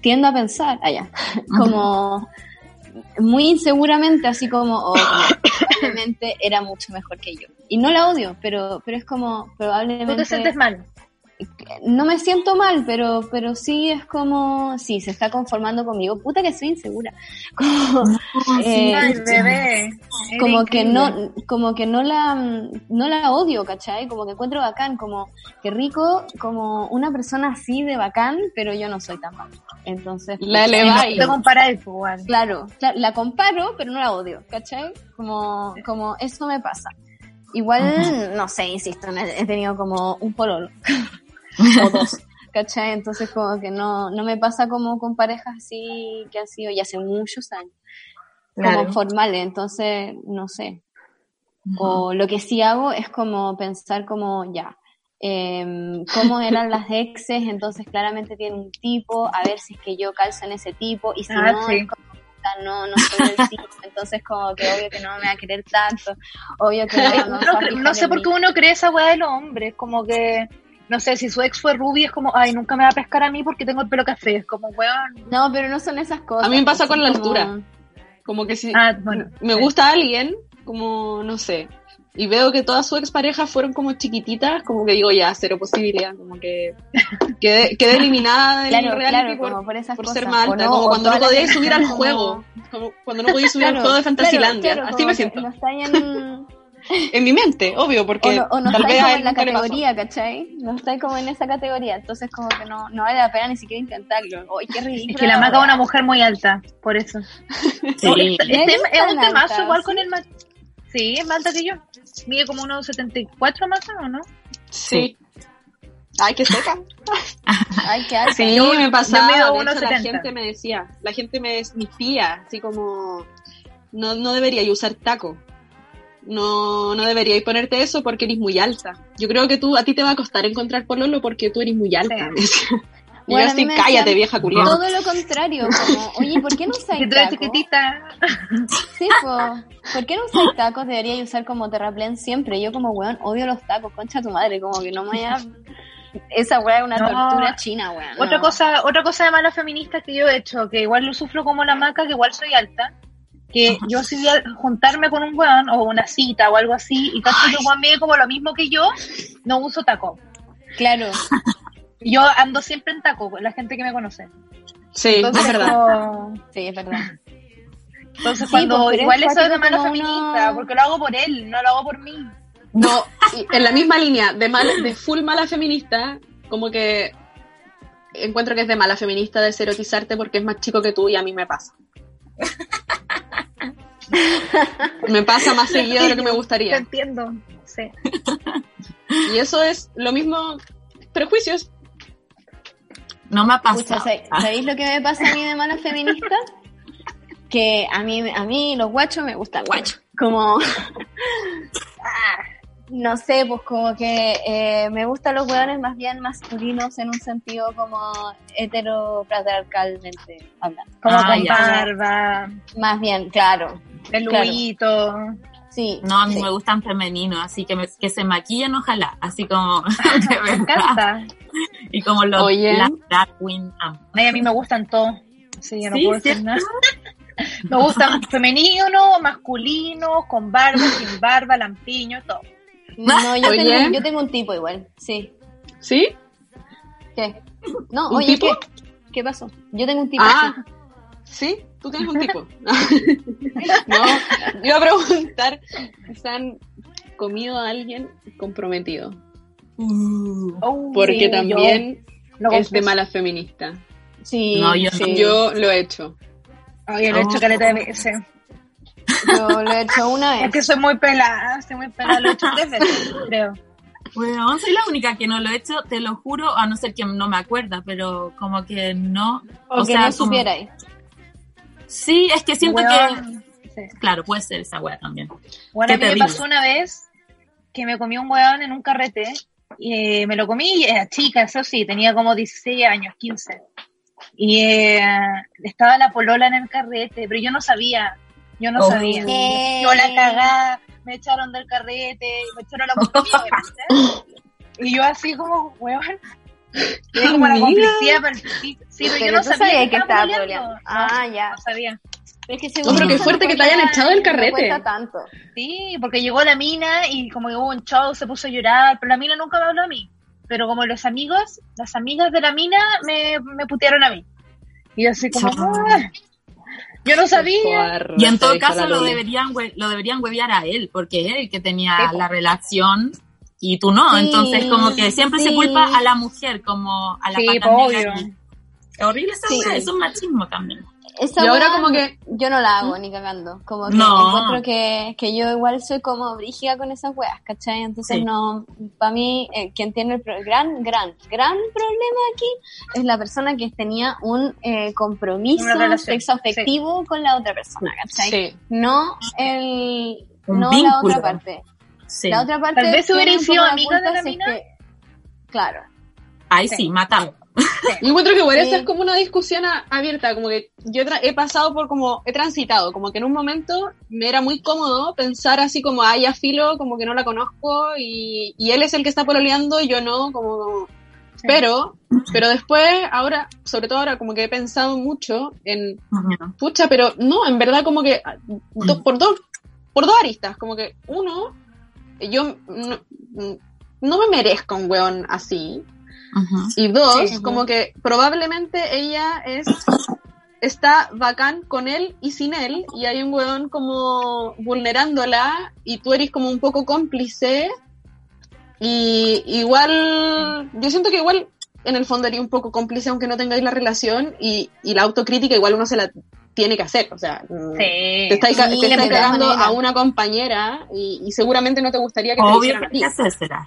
tiendo a pensar, allá, como muy inseguramente, así como, oh, probablemente era mucho mejor que yo. Y no la odio, pero, pero es como probablemente... Tú te sientes mal. No me siento mal, pero, pero sí es como, sí, se está conformando conmigo. Puta que soy insegura. Como, eh, bebé. Como que no, como que no la, no la odio, ¿cachai? Como que encuentro bacán, como que rico, como una persona así de bacán, pero yo no soy tan bacán. Entonces, La pues, eleváis. Te pues, igual. Claro, la comparo, pero no la odio, ¿cachai? Como, como eso me pasa. Igual, no sé, insisto, no he he tenido como un pololo. o dos. ¿Cachai? Entonces como que no, no me pasa como con parejas así que han sido ya hace muchos años. Como formales, entonces, no sé. O lo que sí hago es como pensar como, ya, em, cómo eran las exes, entonces claramente tiene un tipo, a ver si es que yo calzo en ese tipo, y si Ah, no, sí. como, no, no soy el tipo, entonces como que obvio que no me va a querer tanto, obvio que no, no, fijar no sé por qué uno cree esa weá de los hombres, como que, no sé, si su ex fue rubia, es como, ay, nunca me va a pescar a mí porque tengo el pelo café, es como, weón. No, pero no son esas cosas. A mí me pasa con la como- altura. Como que si Ah, bueno. me sí. gusta alguien, como, no sé, y veo que todas sus exparejas fueron como chiquititas, como que digo, ya, cero posibilidad, como que quedé, quedé eliminada del Claro, reality claro, por, como por esas por cosas. ser más o alta, no, como cuando no gente subir al como- juego, como cuando no podías subir al juego de claro, así me siento. No está ahí en, mi mente, obvio, porque o no, o no tal vez como en la categoría, ¿cachai? No está como en esa categoría, entonces como que no, no vale la pena ni siquiera intentarlo. ¡Ay, qué ridículo! Es que la maca es una mujer muy alta, por eso. Sí. No, este, ¿Eres este es un temazo alta, igual sí? con el ma- Sí, es más alta que yo. Mide como unos 74 más o no? Sí. Ay, qué seca. Ay, qué alta. Sí, Yo- me pasaba. yo mido de hecho, la 1,70. gente me decía, la gente me desmifía, así como, no, no debería usar taco. No, no deberíais ponerte eso porque eres muy alta. Yo creo que tú, a ti te va a costar encontrar pololo porque tú eres muy alta. Sí. Y Bueno, yo así, cállate, vieja culiada. Todo lo contrario, como, oye, ¿por qué no usáis tacos? chiquitita. Sí, po. ¿Por qué no usáis tacos? Debería usar como terraplén siempre. Yo como, weón, odio los tacos, concha tu madre, como que no me vaya... Esa weá es una No. tortura china, weón. Otra no. cosa, otra cosa de malas feministas que yo he hecho, que igual lo sufro como la maca, que igual soy alta, que yo si voy a juntarme con un weón o una cita o algo así, y cacho que el weón mide como lo mismo que yo, no uso taco. Claro, Yo ando siempre en taco, la gente que me conoce. Sí, Entonces, es verdad. como- sí, es verdad. entonces Sí, cuando igual es eso es de como feminista, uno- porque lo hago por él, no lo hago por mí. No, en la misma línea, de, mal, de full mala feminista, como que encuentro que es de mala feminista deserotizarte porque es más chico que tú y a mí me pasa. me pasa más seguido de lo que me Te gustaría. entiendo. Sí. Y eso es lo mismo, prejuicios. No me ha pasado. ¿sabéis sabéis lo que me pasa a mí de mala feminista? Que a mí, a mí los guachos me gustan guachos. Como... Ah, no sé, pues como que eh, me gustan los hueones más bien masculinos en un sentido como heteropatriarcalmente hablando. Como Ah, con ya. barba, Más bien, claro. Peluito. Sí. No, a mí sí. me gustan femeninos, así que, me- que se maquillen, ojalá. Así como, de Me encanta. Y como los Oye. las queen. amo. Ay, a mí me gustan todos. Sí, yo no Sí, puedo decir nada. Me gustan femeninos, masculinos, con barba, sin barba, lampiño, todo. No, yo Oye. tengo, yo tengo un tipo igual, sí. ¿Sí? ¿Qué? No, ¿Un oye, tipo? ¿qué? ¿Qué pasó? Yo tengo un tipo. Ah. ¿Sí? Tú tienes un tipo. no, yo iba a preguntar si han comido a alguien comprometido. Oh, Porque sí, también yo es de mala feminista. Sí, No, yo no. sí. Yo lo he hecho. Ay, yo lo he hecho Oh. caleta de veces. Yo lo he hecho una Es vez. que soy muy pelada, soy muy pelada, lo he hecho tres veces, creo. Bueno, soy la única que no lo he hecho, te lo juro, a no ser que no me acuerda, pero como que no. O, que no como- supierais. Sí, es que siento que. Weón, sí. Claro, puede ser esa wea también. Bueno, a Qué mí me pasó una vez que me comí un hueón en un carrete y eh, me lo comí y era chica, eso sí, tenía como 16 años, 15. Y eh, estaba la polola en el carrete, pero yo no sabía, yo no Oh. sabía. Yo la cagá, me echaron del carrete, me echaron la mía, obviamente. Y yo así como, hueón, Tenía como la complicidad para el sí, sí, pero, yo no sabía sabías que estaba. No, Ah, ya. No sabía. Pero es que No, según pero qué fuerte que te hayan echado del No carrete. tanto. Sí, porque llegó la mina y como que hubo un show, se puso a llorar, pero la mina nunca me habló a mí. Pero como los amigos, las amigas de la mina me, me putearon a mí. Y yo así como, "Ah". yo no sabía. Y en todo caso lo deberían, lo deberían huevear a él, porque es el que tenía la relación y tú no. Sí, Entonces como que siempre se culpa a la mujer, como a la Sí, negra obvio. Es horrible esa Sí. es machismo también. Esa Y ahora como que- Yo no la hago ni cagando. Como que No. encuentro que, que yo igual soy como brígida con esas weas, ¿cachai? Entonces Sí. no, para mí, eh, quien tiene el pro- gran, gran, gran problema aquí es la persona que tenía un eh, compromiso sexo afectivo con la otra persona, ¿cachai? Sí. No el, Un no la otra parte. Sí. La otra parte Tal vez poco sido amiga de la si es mina. que- claro. Ahí sí, matado. Yo encuentro que igual Sí. esa es como una discusión a- abierta, como que yo he pasado por como, he transitado, como que en un momento me era muy cómodo pensar así como, ay, ya filo, como que no la conozco y, y él es el que está pololeando y yo no, como... Pero, pero después, ahora, sobre todo ahora, como que he pensado mucho en, pucha, pero no, en verdad como que, do- por dos, por dos aristas, como que uno, yo no, no me merezco un weón así, y dos, Sí. como que probablemente ella es está bacán con él y sin él, y hay un weón como vulnerándola, y tú eres como un poco cómplice, y igual, yo siento que igual en el fondo eres un poco cómplice aunque no tengáis la relación, y, y la autocrítica igual uno se la tiene que hacer, o sea, mm, te estáis, ca- Sí, te cagando a una compañera, y, y seguramente no te gustaría que te Obvio hicieran a ti.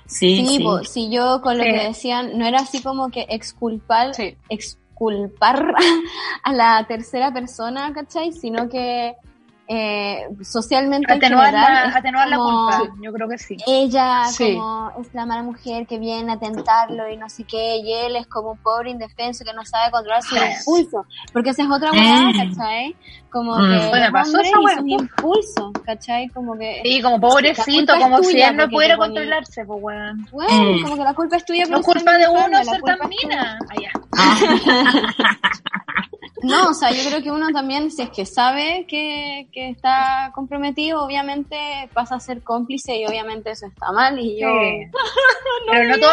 Sí, Sí, sí. po, si yo con lo Sí. que decían, no era así como que exculpar, Sí. exculpar a la tercera persona, ¿cachai? Sino que eh, socialmente en Atenuar, general la, es atenuar la culpa, yo creo que sí. Ella Sí. como es la mala mujer que viene a tentarlo y no sé qué, y él es como un pobre indefenso que no sabe controlar su impulso, porque esa es otra weá, Mm. ¿cachai? Como Mm. que Bueno, pasó esa weá, impulsos, ¿cachai? Como que, Sí, como pobrecito, como si él no pudiera controlarse, pues weón. bueno, Mm. como que la culpa es tuya No culpa de uno la ser culpa tan mina. Allá. No, o sea, yo creo que uno también, si es que sabe que, que está comprometido, obviamente pasa a ser cómplice y obviamente eso está mal y yo... Pero no todo.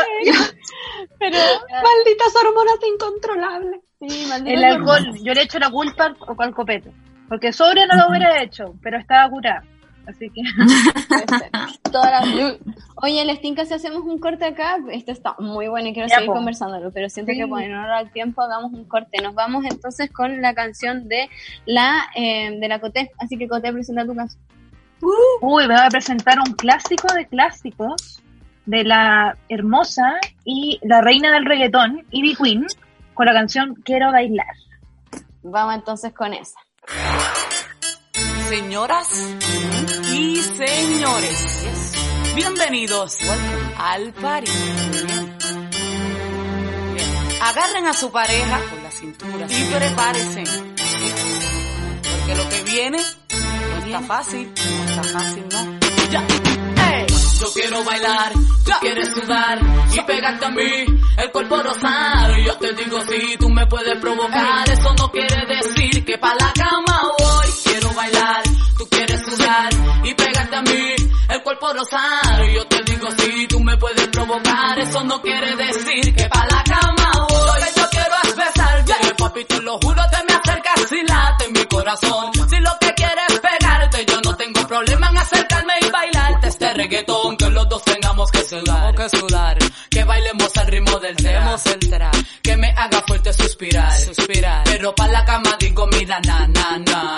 Pero malditas hormonas incontrolables. Sí, maldito El alcohol, yo le echo la culpa al, al copete. Porque sobre no lo hubiera hecho, pero estaba curada. Así que. Todas las- Oye, les tinca si hacemos un corte acá. Esto está muy bueno y quiero Ya, seguir po. conversándolo, pero siento Sí. que por honor al tiempo hagamos un corte. Nos vamos entonces con la canción de la eh, de la Coté. Así que Coté, presenta tu canción. Uy, me voy a presentar un clásico de clásicos de la hermosa y la reina del reggaetón, Ivy Queen, con la canción Quiero bailar. Vamos entonces con esa. Señoras y señores, bienvenidos al party. Bien. Agarren a su pareja por la cintura y prepárense. Porque lo que viene no está fácil, no está fácil, no. Ya. Ey. Yo quiero bailar, tú quieres sudar y pegarte a mí, el cuerpo rosar. Y yo te digo si tú me puedes provocar, eso no quiere decir que pa' la cama voy. Quiero bailar, tú quieres sudar y pegarte a mí, el cuerpo rosar. Y yo te digo si tú me puedes provocar, eso no quiere decir que pa' la cama voy. Lo que yo quiero es besarte, papi, te lo juro, te me acercas y late mi corazón. Si lo que quieres es pegarte, yo no tengo problema en acercarme y bailarte este reggaetón, que los dos tengamos que sudar, que sudar, que bailemos al ritmo del tema, que me haga fuerte suspirar, suspirar, Pero pa' la cama digo, mira, na, na, na.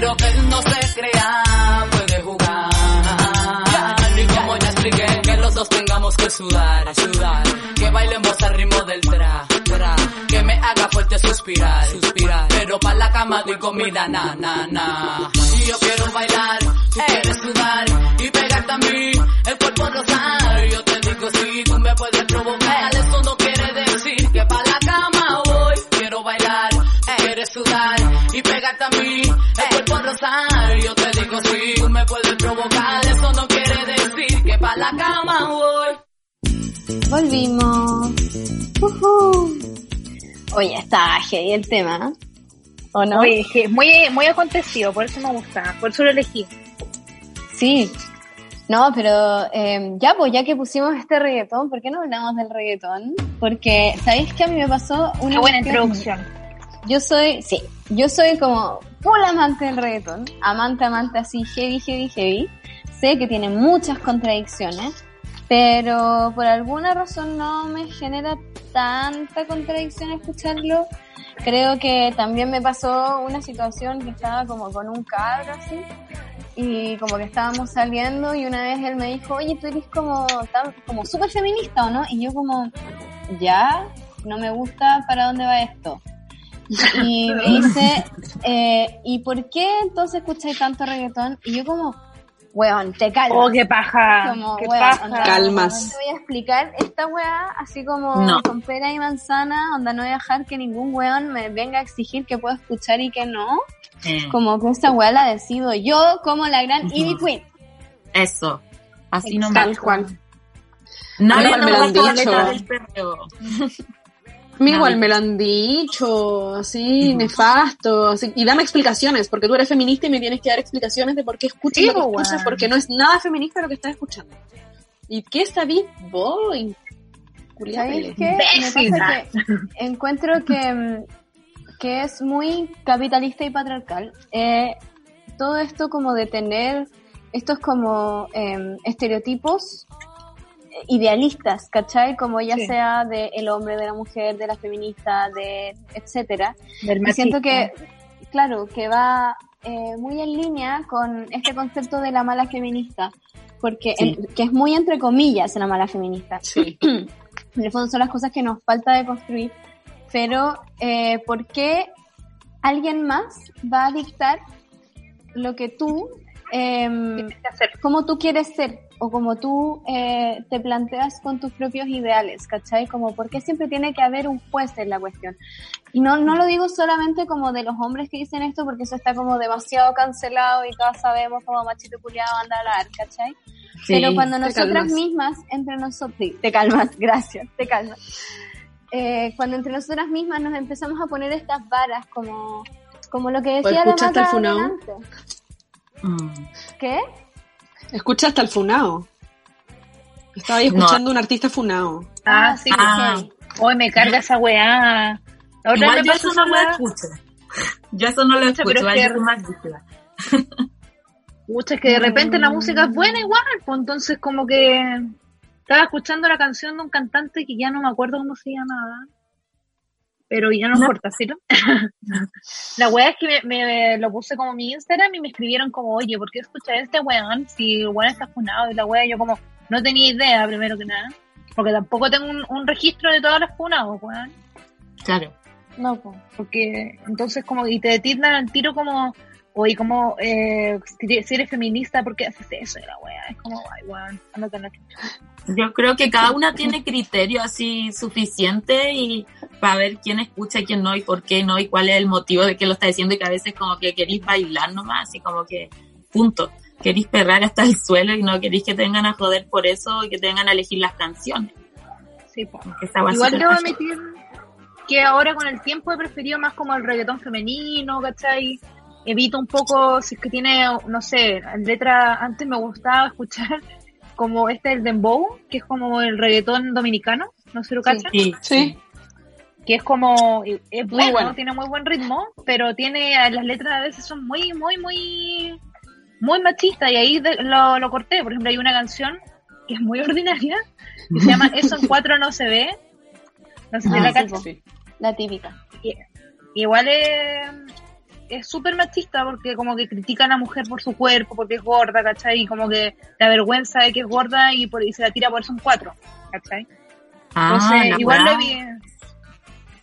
Pero que él no se crea, puede jugar. Y como ya expliqué, que los dos tengamos que sudar, sudar. Que bailemos al ritmo del tra, tra. Que me haga fuerte suspirar, suspirar. Pero pa' la cama digo, mira, na, na, na. Y yo quiero bailar, tú quieres Volvimos. Ujú. Oye, está heavy el tema. ¿O no? Oye, es que muy, muy acontecido, por eso me gusta, por eso lo elegí. Sí. No, pero eh, ya, pues ya que pusimos este reggaetón, ¿por qué no hablamos del reggaetón? Porque, ¿sabéis que a mí me pasó una Qué buena introducción. Yo soy, sí, yo soy como full amante del reggaetón, amante, amante así, heavy, heavy, heavy. Sé que tiene muchas contradicciones, pero por alguna razón no me genera tanta contradicción escucharlo. Creo que también me pasó una situación que estaba como con un cabro así, y como que estábamos saliendo y una vez él me dijo, oye, tú eres como, tan, como súper feminista, ¿o no? Y yo como, ya, no me gusta para dónde va esto. Y me dice, eh, ¿y por qué entonces escucháis tanto reggaetón? Y yo como, weón, te calmas. Oh, qué paja, Como, qué weón, paja. onda, Calmas. No te voy a explicar esta weá así como No. con pera y manzana, onda no voy a dejar que ningún weón me venga a exigir que puedo escuchar y que no. Eh, Como que esta weá la decido yo como la gran Ujú. Ivy Queen. eso. Así no Tal cual. Nadie Igual nos me lo han dicho. mí igual me lo han dicho, así, nefasto, así, y dame explicaciones, porque tú eres feminista y me tienes que dar explicaciones de por qué escuchas Sí, lo que pues, escuchas, porque no es nada feminista lo que estás escuchando. ¿Y qué sabís vos? ¿Sabéis qué? Me pasa que encuentro que, mm, que es muy capitalista y patriarcal. Eh, todo esto como de tener estos como em, estereotipos idealistas, ¿cachai? Como ya Sí. sea de el hombre, de la mujer, de la feminista, de etcétera. Del Y siento que, claro, que va eh, muy en línea con este concepto de la mala feminista, porque Sí. en- que es muy entre comillas la mala feminista. Sí. En el fondo son las cosas que nos falta de construir, pero eh, ¿por qué alguien más va a dictar lo que tú, hacer. cómo tú quieres ser o como tú eh, te planteas con tus propios ideales, ¿cachai? Como por qué siempre tiene que haber un juez en la cuestión. Y no, no lo digo solamente como de los hombres que dicen esto porque eso está como demasiado cancelado y todas sabemos como machito culiado anda a hablar, ¿cachai? Sí. Pero cuando nosotras calmas. mismas, entre nosotros, sí, te calmas, gracias, te calmas. Eh, cuando entre nosotras mismas nos empezamos a poner estas varas como, como lo que ¿O decía la el delante. Mm. ¿Qué? Escucha hasta el funao. Estaba ahí No. escuchando un artista funao. Ah, sí. Ah. Hoy me carga esa weá. La otra Igual yo eso no lo escucho. Yo eso no lo escucho, pero es que- más. Pucha, es que de repente la música es buena igual, pues entonces como que estaba escuchando la canción de un cantante que ya no me acuerdo cómo se llamaba, pero ya no, importa, ¿sí? no? la wea es que me, me lo puse como mi Instagram y me escribieron como, oye, ¿por qué escuchas este weón si el weón está funado? Y la wea, yo como, no tenía idea, primero que nada, porque tampoco tengo un, un registro de todas las funados, weón. Claro. No, po, porque entonces como, y te tildan al tiro como, oye, como, eh, si eres feminista, ¿por qué haces eso? Y la wea, es como, ay, weón, ándate en la chucha. Yo creo que cada una tiene criterio así suficiente y para ver quién escucha y quién no y por qué no y cuál es el motivo de que lo está diciendo y que a veces como que queréis bailar nomás y como que punto. Queréis perrar hasta el suelo y no queréis que te vengan a joder por eso y que te vengan a elegir las canciones. Sí, a Igual debo admitir que ahora con el tiempo he preferido más como el reggaetón femenino, ¿cachai? Evito un poco, si es que tiene, no sé, letra, antes me gustaba escuchar como este el dembow, que es como el reggaetón dominicano, no sé lo cachan, Sí, Sí. que es como, es Muy bueno, bueno. tiene muy buen ritmo, pero tiene, las letras a veces son muy, muy, muy, muy machistas y ahí de- lo, lo corté, por ejemplo hay una canción que es muy ordinaria, que se llama Eso en cuatro no se ve, no sé si Ah, la sí, cachan. Sí. La típica. Igual es es súper machista porque como que critica a la mujer por su cuerpo, porque es gorda, ¿cachai? Y como que la vergüenza de que es gorda y, por, y se la tira por eso un cuatro, ¿cachai? Ah, Entonces, la igual lo vi.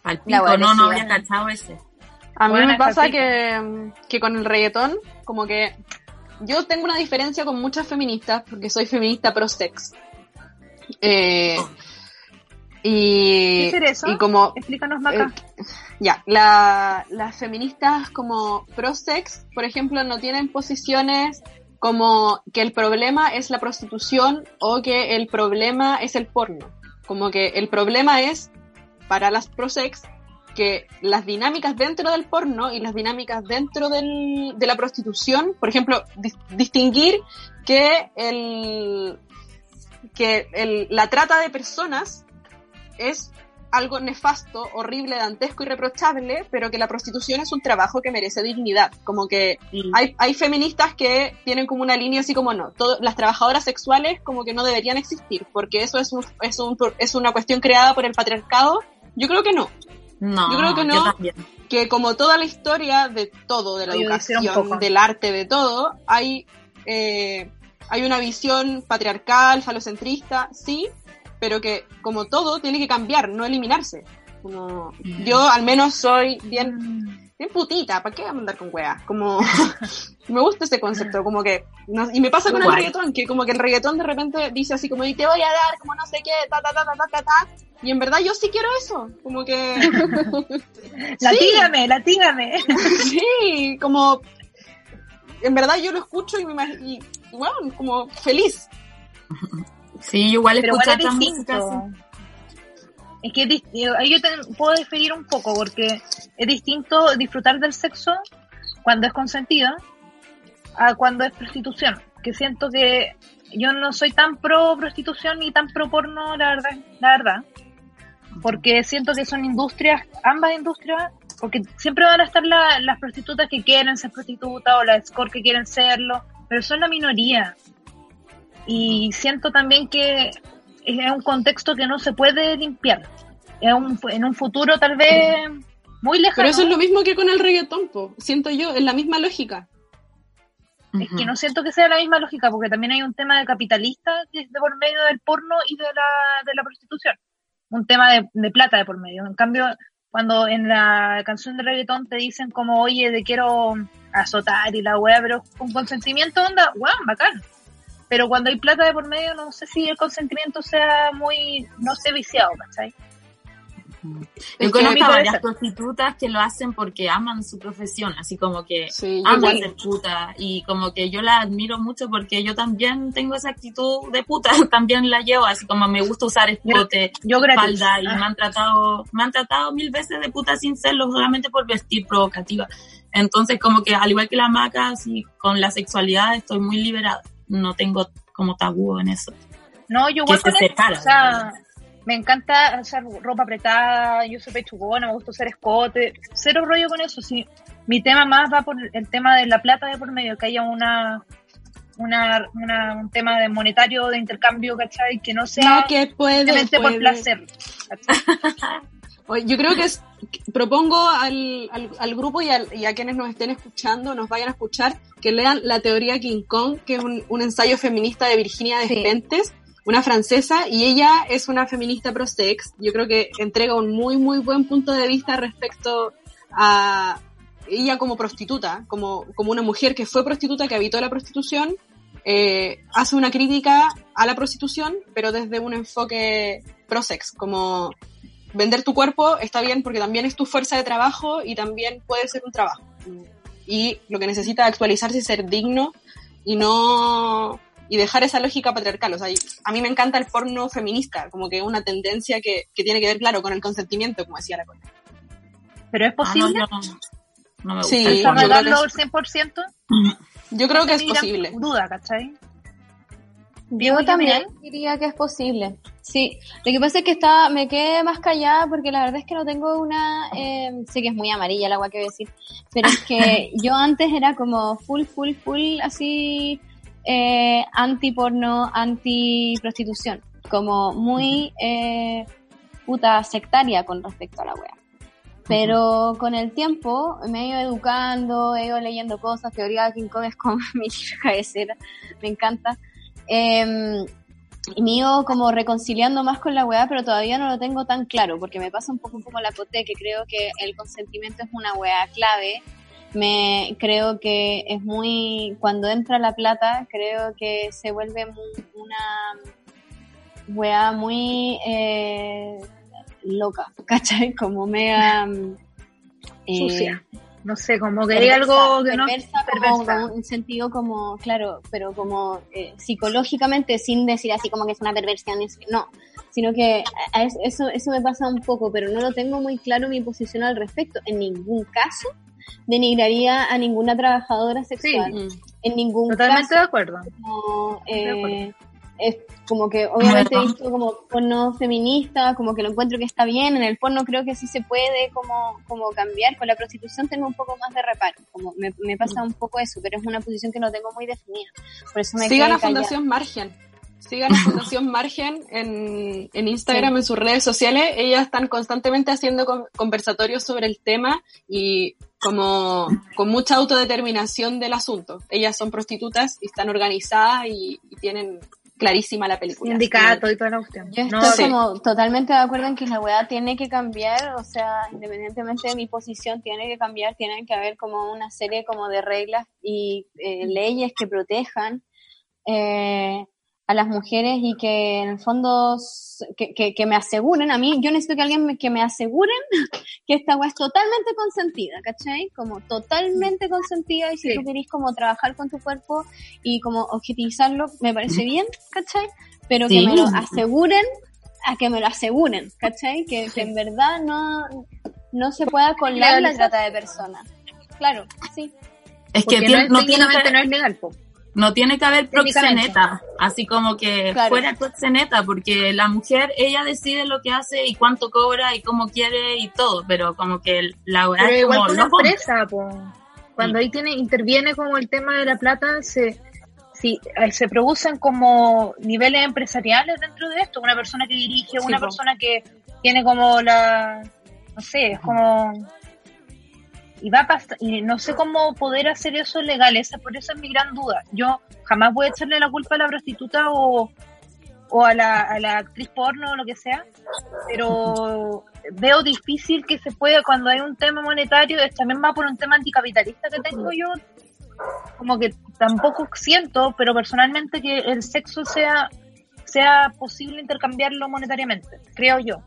La pico. no, no había cachado ese. A mí Bueno, me pasa que, que con el reggaetón, como que yo tengo una diferencia con muchas feministas, porque soy feminista pro sex. Eh, y, ¿Qué es eso? y como Explícanos, Maca. Eh, ya, la- las feministas como pro sex, por ejemplo, no tienen posiciones como que el problema es la prostitución o que el problema es el porno. Como que el problema es, para las pro sex, que las dinámicas dentro del porno y las dinámicas dentro del- de la prostitución, por ejemplo, dis- distinguir que el que el- la trata de personas es algo nefasto, horrible, dantesco y reprochable, pero que la prostitución es un trabajo que merece dignidad. Como que Sí. hay, hay feministas que tienen como una línea así como no, todo- las trabajadoras sexuales como que no deberían existir, porque eso es, un, es, un, es una cuestión creada por el patriarcado. Yo creo que no, No, Yo creo que no. que como toda la historia de todo, de la Yo educación, del arte, de todo, hay, eh, hay una visión patriarcal, falocentrista, sí, pero que como todo tiene que cambiar, no eliminarse. Como, yo al menos soy bien, bien putita, ¿para qué andar con weas? Como, me gusta ese concepto, como que, no- y me pasa con el reggaetón, que como que el reggaetón de repente dice así como, y te voy a dar, como no sé qué, ta, ta, ta, ta, ta, ta, ta, y en verdad yo sí quiero eso, como que, Latígame, latígame. sí, como, en verdad yo lo escucho y me imag- y, bueno, como feliz. Sí, igual Pero igual escuchar es esta distinto. Es que es ahí yo te puedo diferir un poco porque es distinto disfrutar del sexo cuando es consentido a cuando es prostitución. Que siento que yo no soy tan pro prostitución ni tan pro porno, la verdad, la verdad. Porque siento que son industrias, ambas industrias, porque siempre van a estar la- las prostitutas que quieren ser prostitutas o las escort que quieren serlo, pero son la minoría. Y siento también que es un contexto que no se puede limpiar. Es un- en un futuro tal vez muy lejano. Pero eso es lo mismo que con el reggaetón, po. siento yo, es la misma lógica. Es que no siento que sea la misma lógica, porque también hay un tema de capitalista que es de por medio del porno y de la, de la prostitución. Un tema de, de plata de por medio. En cambio, cuando en la canción de reggaetón te dicen como, oye, te quiero azotar y la wea, pero con consentimiento, onda, weón, bacán. Pero cuando hay plata de por medio, no sé si el consentimiento sea muy, no sé, viciado, ¿cachai? Yo conozco varias prostitutas que lo hacen porque aman su profesión, así como que Sí, aman ser puta y como que yo la admiro mucho porque yo también tengo esa actitud de puta, también la llevo, así como me gusta usar escote, Yo falda y Ah. me han tratado, me han tratado mil veces de puta sin serlo solamente por vestir provocativa. Entonces como que al igual que la maca, así con la sexualidad estoy muy liberada, no tengo como tabú en eso. No, yo igual que se con eso, separa, O sea, ¿verdad? me encanta usar ropa apretada, yo soy pechugona, me gusta usar escote, cero rollo con eso. Sí. Mi tema más va por el tema de la plata de por medio, que haya una una, una- un tema de monetario de intercambio, ¿cachai? Que no sea No, que puede, simplemente por puede. placer. Yo creo que es- propongo al, al, al grupo y, al- y a quienes nos estén escuchando, nos vayan a escuchar, que lean la teoría King Kong, que es un, un ensayo feminista de Virginia Despentes, una francesa, y ella es una feminista pro sex. Yo creo que entrega un muy, muy buen punto de vista respecto a ella como prostituta, como, como una mujer que fue prostituta, que habitó la prostitución, eh, hace una crítica a la prostitución, pero desde un enfoque pro sex, como vender tu cuerpo está bien porque también es tu fuerza de trabajo y también puede ser un trabajo. Y lo que necesita es actualizarse y ser digno y no y dejar esa lógica patriarcal. O sea, a mí me encanta el porno feminista, como que es una tendencia que, que tiene que ver, claro, con el consentimiento, como decía la Connie. Pero es Ah, no, posible. yo no, no me Sí, gusta yo creo que es- 100%. Yo creo que es posible. Duda, ¿cachai? Yo yo también diría que es posible. Sí, lo que pasa es que estaba, me quedé más callada porque la verdad es que no tengo una, eh, sé que es muy amarilla el agua que voy a decir, pero es que yo antes era como full, full, full, así, eh, anti porno, anti prostitución, como muy, eh, puta sectaria con respecto a la wea. Pero con el tiempo me he ido educando, he ido leyendo cosas, teoría de King Kong es como mi cabecera, me encanta. Y me ido como reconciliando más con la weá, pero todavía no lo tengo tan claro, porque me pasa un poco como la cote, que creo que el consentimiento es una weá clave. Me creo que es muy, cuando entra la plata, creo que se vuelve mu- una weá muy eh, loca, ¿cachai? Como mega eh, Sucia. No sé, como que hay algo que no. perversa, perversa. como un sentido como, claro, pero como eh, psicológicamente, sin decir así como que es una perversión, no, sino que a- a eso- eso, me pasa un poco, pero no lo tengo muy claro mi posición al respecto. En ningún caso denigraría a ninguna trabajadora sexual. En ningún Totalmente caso de acuerdo. como, De acuerdo. Es como que obviamente Bueno. visto como porno feminista, como que lo encuentro que está bien, en el porno creo que sí se puede como, como cambiar, con la prostitución tengo un poco más de reparo, como me, me pasa un poco eso, pero es una posición que no tengo muy definida, por eso me Sigan quedé a Fundación Margen. Sigan a Fundación Margen en, en Instagram, en sus redes sociales. Ellas están constantemente haciendo con- conversatorios sobre el tema y como con mucha autodeterminación del asunto. Ellas son prostitutas y están organizadas y, y tienen clarísima la película. Sindicato y toda la cuestión. Yo estoy No, sí. como totalmente de acuerdo en que la weá tiene que cambiar, o sea, independientemente de mi posición, tiene que cambiar, tienen que haber como una serie como de reglas y eh, leyes que protejan eh, a las mujeres y que en el fondo que, que, que me aseguren a mí, yo necesito que alguien me, que me aseguren que esta weá es totalmente consentida, ¿cachai? Como totalmente consentida y si Sí. tú querís como trabajar con tu cuerpo y como objetivizarlo, me parece bien, ¿cachai? Pero que Sí. me lo aseguren, a que me lo aseguren, ¿cachai? Que, que en verdad no, no se pueda colar la trata de personas. Claro, sí. Es que Porque tiene- no, no, tiene que, no es legal, po. No tiene que haber proxeneta, así como que Claro. fuera proxeneta, porque la mujer, ella decide lo que hace y cuánto cobra y cómo quiere y todo, pero como que la Pero es igual como una loco. empresa, po. Cuando ahí tiene, interviene como el tema de la plata, se, si, eh, se producen como niveles empresariales dentro de esto. Una persona que dirige, Sí, una po. persona que tiene como la, no sé, es como... Y va a pasar, y no sé cómo poder hacer eso legal, esa, por eso es mi gran duda. Yo jamás voy a echarle la culpa a la prostituta o, o a la, a la actriz porno o lo que sea, pero veo difícil que se pueda cuando hay un tema monetario, también va por un tema anticapitalista que tengo yo, como que tampoco siento, pero personalmente que el sexo sea sea posible intercambiarlo monetariamente, creo yo.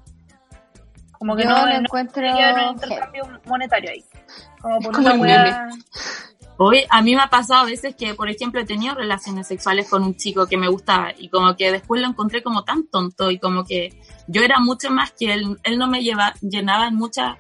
Como que Yo no, no encuentro heavy. intercambio monetario ahí. Como por una wea- Hoy a mí me ha pasado a veces que, por ejemplo, he tenido relaciones sexuales con un chico que me gustaba y como que después lo encontré como tan tonto y como que yo era mucho más que él, él no me lleva, llenaba en muchas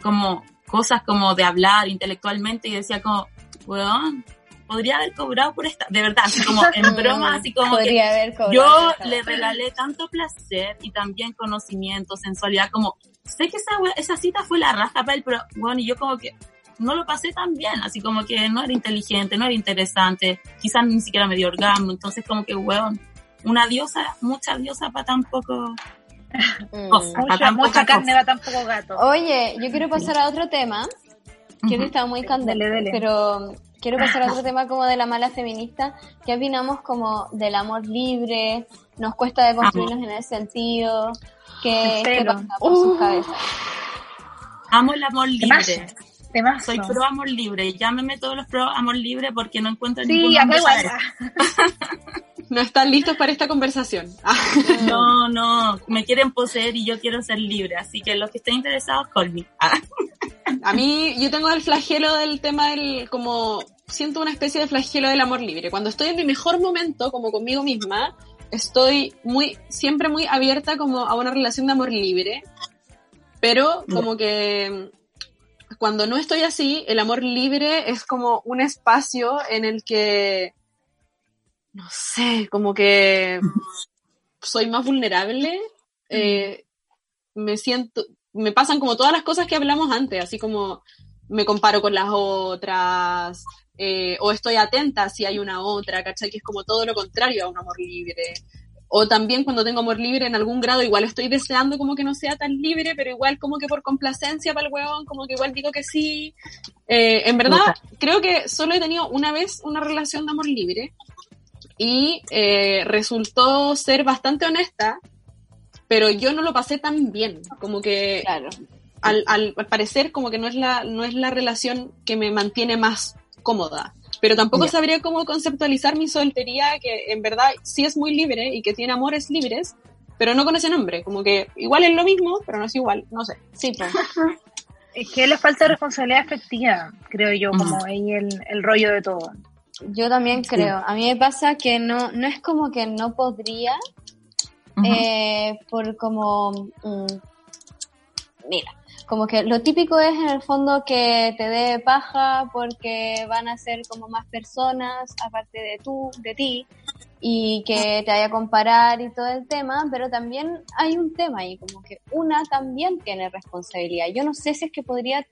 como cosas como de hablar intelectualmente y decía como, weón, podría haber cobrado por esta, de verdad, así como en broma, así como que haber yo le regalé tanto placer y también conocimiento, sensualidad, como, sé que esa, esa cita fue la raja para él, pero bueno, y yo como que, no lo pasé tan bien, así como que no era inteligente, no era interesante, quizás ni siquiera me dio orgasmo, entonces como que, weón, una diosa, mucha diosa para tan poco Mm. cosa, pa' Mucha, tan mucha carne va tan poco gato. Oye, yo quiero pasar a otro tema, que Ujú. está muy candente, Dele, dele. pero quiero pasar a otro tema como de la mala feminista. ¿Qué opinamos como del amor libre? ¿Nos cuesta deconstruirnos en ese sentido? ¿Qué, En qué serio. pasa por sus Uh. cabezas? Amo el amor libre. Temazo. Soy pro amor libre. Llámeme todos los pro amor libre porque no encuentro Sí, ningún acá igual. No están listos para esta conversación. No, no, me quieren poseer y yo quiero ser libre. Así que los que estén interesados, call me. Ah, A mí, yo tengo el flagelo del tema del, como, siento una especie de flagelo del amor libre. Cuando estoy en mi mejor momento, como conmigo misma, estoy muy, siempre muy abierta como a una relación de amor libre. Pero como que cuando no estoy así, el amor libre es como un espacio en el que, no sé, como que soy más vulnerable. eh, me siento, me pasan como todas las cosas que hablamos antes, así como me comparo con las otras, eh, o estoy atenta si hay una otra, ¿cachai? Que es como todo lo contrario a un amor libre. O también cuando tengo amor libre en algún grado, igual estoy deseando como que no sea tan libre, pero igual como que por complacencia para el huevón, como que igual digo que sí. Eh, en verdad, creo que solo he tenido una vez una relación de amor libre y eh, resultó ser bastante honesta, pero yo no lo pasé tan bien, como que Claro. Al, al, al parecer como que no es la no es la relación que me mantiene más cómoda. Pero tampoco sabría cómo conceptualizar mi soltería que en verdad sí es muy libre y que tiene amores libres pero no con ese nombre. Como que igual es lo mismo pero no es igual no sé. Sí, pues. Es que le falta responsabilidad afectiva, creo yo, como ahí el, el rollo de todo. Yo también creo. A mí me pasa que no, no es como que no podría, eh, por como, mm, mira, como que lo típico es en el fondo que te dé paja porque van a ser como más personas aparte de tú, de ti, y que te vaya a comparar y todo el tema, pero también hay un tema ahí, como que una también tiene responsabilidad. Yo no sé si es que podría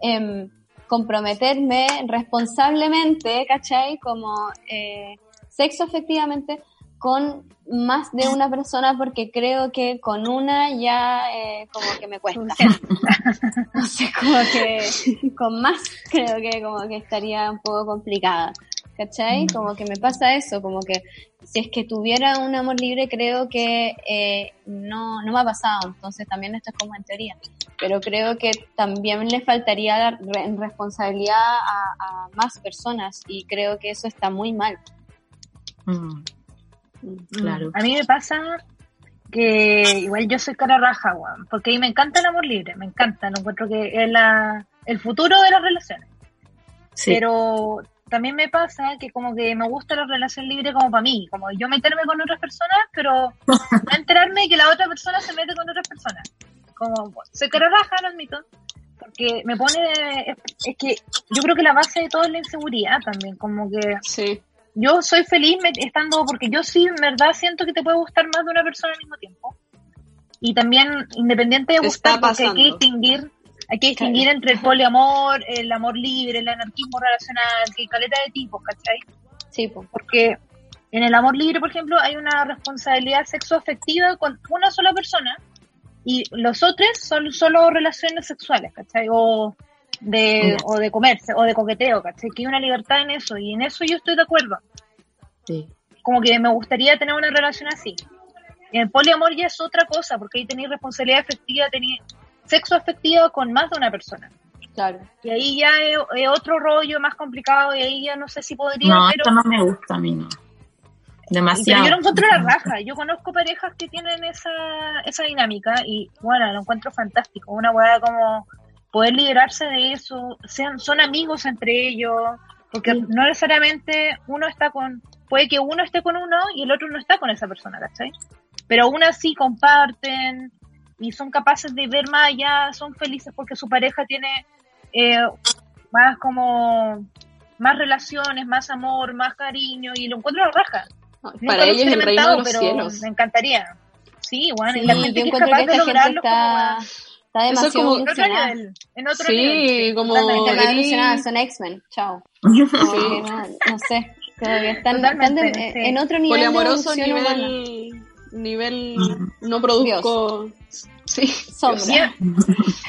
em, comprometerme responsablemente, ¿cachai? Como eh, sexo efectivamente con más de una persona porque creo que con una ya eh, como que me cuesta. no sé, como que con más creo que como que estaría un poco complicada. ¿Cachai? Como que me pasa eso, como que si es que tuviera un amor libre creo que eh, no, no me ha pasado, entonces también esto es como en teoría, pero creo que también le faltaría responsabilidad a, a más personas y creo que eso está muy mal. Mm, Claro. A mí me pasa que igual yo soy cara raja, weón, porque a mí me encanta el amor libre, me encanta, lo encuentro que es la, el futuro de las relaciones. Sí. Pero también me pasa que como que me gusta la relación libre como para mí, como yo meterme con otras personas, pero no enterarme que la otra persona se mete con otras personas. Como, soy cara raja, lo admito, porque me pone, es, es que yo creo que la base de todo es la inseguridad también, como que sí yo soy feliz estando, porque yo sí, en verdad, siento que te puede gustar más de una persona al mismo tiempo. Y también, independiente de gustar, porque hay que distinguir, hay que distinguir entre el poliamor, el amor libre, el anarquismo relacional, que hay caleta de tipos, ¿cachai? Sí, pues. Porque en el amor libre, por ejemplo, hay una responsabilidad sexoafectiva con una sola persona y los otros son solo relaciones sexuales, ¿cachai? O de, o de comerse, o de coqueteo, ¿cachai? Que hay una libertad en eso y en eso yo estoy de acuerdo Sí. como que me gustaría tener una relación así. Y el poliamor ya es otra cosa, porque ahí tenéis responsabilidad afectiva, tenéis sexo afectiva con más de una persona. Claro. Y ahí ya es, es otro rollo más complicado y ahí ya no sé si podría, No, pero, esto no me gusta a mí, no. pero Demasiado. yo lo encuentro la raja. Yo conozco parejas que tienen esa, esa dinámica y bueno, lo encuentro fantástico. Una weá como poder liberarse de eso, sean, son amigos entre ellos, porque no necesariamente uno está con, puede que uno esté con uno y el otro no está con esa persona, ¿cachai? Pero aún así comparten y son capaces de ver más allá, son felices porque su pareja tiene eh, más como más relaciones, más amor, más cariño y lo encuentro la raja. Nunca para ellos el reino de los pero cielos Me encantaría. Sí, bueno, Sí, y la gente que es capaz que de lograrlo está, como, Está Eso es demasiado como- En otro evolucionada. nivel. En otro Sí, nivel. como- son X-Men, chao. Que no, no sé, que están, están de- sí. en otro nivel de Poliamoroso humana. nivel, nivel no produzco. Sí. Sombra.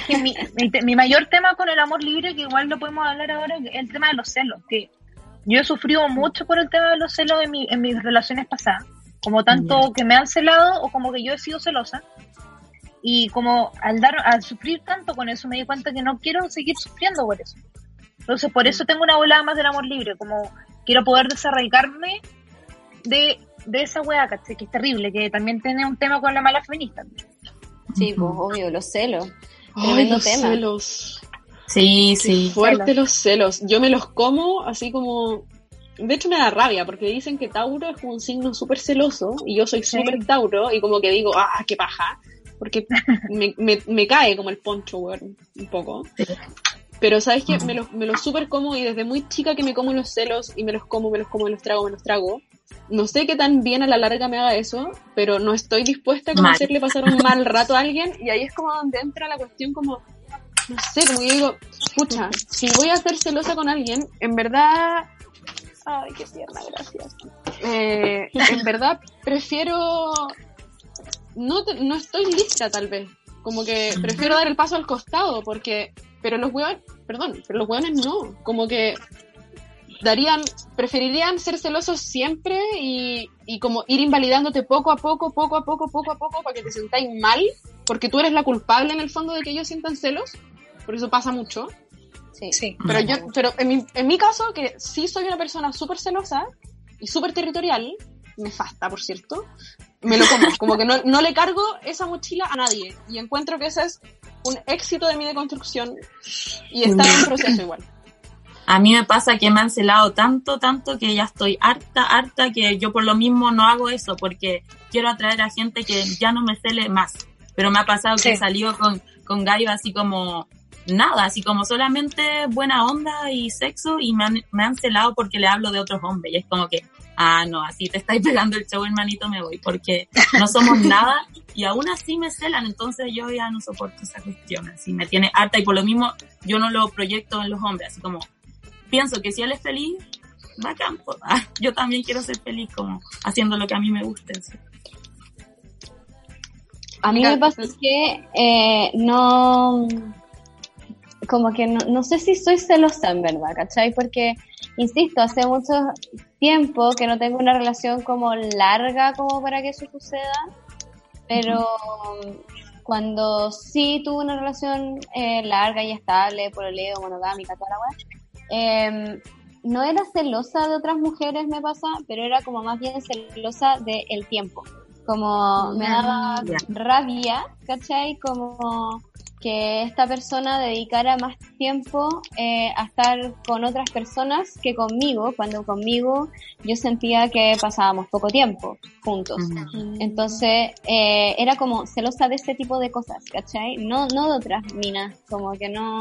que mi, mi, mi mayor tema con el amor libre, que igual lo podemos hablar ahora, es el tema de los celos. Que yo he sufrido mucho por el tema de los celos en, mi, en mis relaciones pasadas. Como tanto que me han celado o como que yo he sido celosa. Y como al dar, al sufrir tanto con eso, me di cuenta que no quiero seguir sufriendo por eso. Entonces, por eso tengo una volada más del amor libre. Como quiero poder desarraigarme de, de esa weá. Que es terrible, que también tiene un tema con la mala feminista. Sí, pues obvio, los celos. Ay, Tremendo los tema. celos. Sí, Qué sí. fuerte los celos. Yo me los como así como... De hecho me da rabia porque dicen que Tauro es como un signo súper celoso y yo soy Sí. súper Tauro y como que digo, ah, qué paja. Porque me, me, me cae como el poncho, weón, un poco. Pero sabes que me los, me los súper como y desde muy chica que me como los celos y me los como, me los como, me los trago, me los trago. No sé qué tan bien a la larga me haga eso, pero no estoy dispuesta como a Mal. hacerle pasar un mal rato a alguien y ahí es como donde entra la cuestión como, no sé, como que digo, escucha, si voy a ser celosa con alguien, en verdad, ay, qué tierna, gracias. Eh, en verdad prefiero, no, te- no estoy lista tal vez, como que prefiero dar el paso al costado, porque, pero los hueones, perdón, pero los hueones no, como que darían, preferirían ser celosos siempre y, y como ir invalidándote poco a poco, poco a poco, poco a poco, para que te sentáis mal, porque tú eres la culpable en el fondo de que ellos sientan celos, por eso pasa mucho. Sí. Sí. Pero yo, pero en mi, en mi caso, que sí soy una persona súper celosa y súper territorial, nefasta, por cierto, me lo como, como que no, no le cargo esa mochila a nadie. Y encuentro que ese es un éxito de mi deconstrucción y está en proceso igual. A mí me pasa que me han celado tanto, tanto que ya estoy harta, harta que yo por lo mismo no hago eso porque quiero atraer a gente que ya no me cele más. Pero me ha pasado que Sí. he salido con, con gallos así como nada, así como solamente buena onda y sexo y me han, me han celado porque le hablo de otros hombres. Y es como que, ah, no, así te estáis pegando el show, hermanito, me voy porque no somos nada y aún así me celan. Entonces yo ya no soporto esa cuestión. Así me tiene harta y por lo mismo yo no lo proyecto en los hombres, así como pienso que si él es feliz, bacán, pues, ah, yo también quiero ser feliz como haciendo lo que a mí me guste. así. A mí me pasa que eh, no, como que no, no sé si soy celosa en verdad, ¿cachai? Porque, insisto, hace mucho tiempo que no tengo una relación como larga como para que eso suceda, pero cuando sí tuve una relación eh, larga y estable, pololeo, monogámica, toda la weá, eh, no era celosa de otras mujeres, me pasa, pero era como más bien celosa del tiempo. Como me daba rabia, ¿cachai? Como que esta persona dedicara más tiempo eh, a estar con otras personas que conmigo, cuando conmigo yo sentía que pasábamos poco tiempo juntos. Entonces, eh, era como celosa de ese tipo de cosas, ¿cachai? No, no de otras minas, como que no...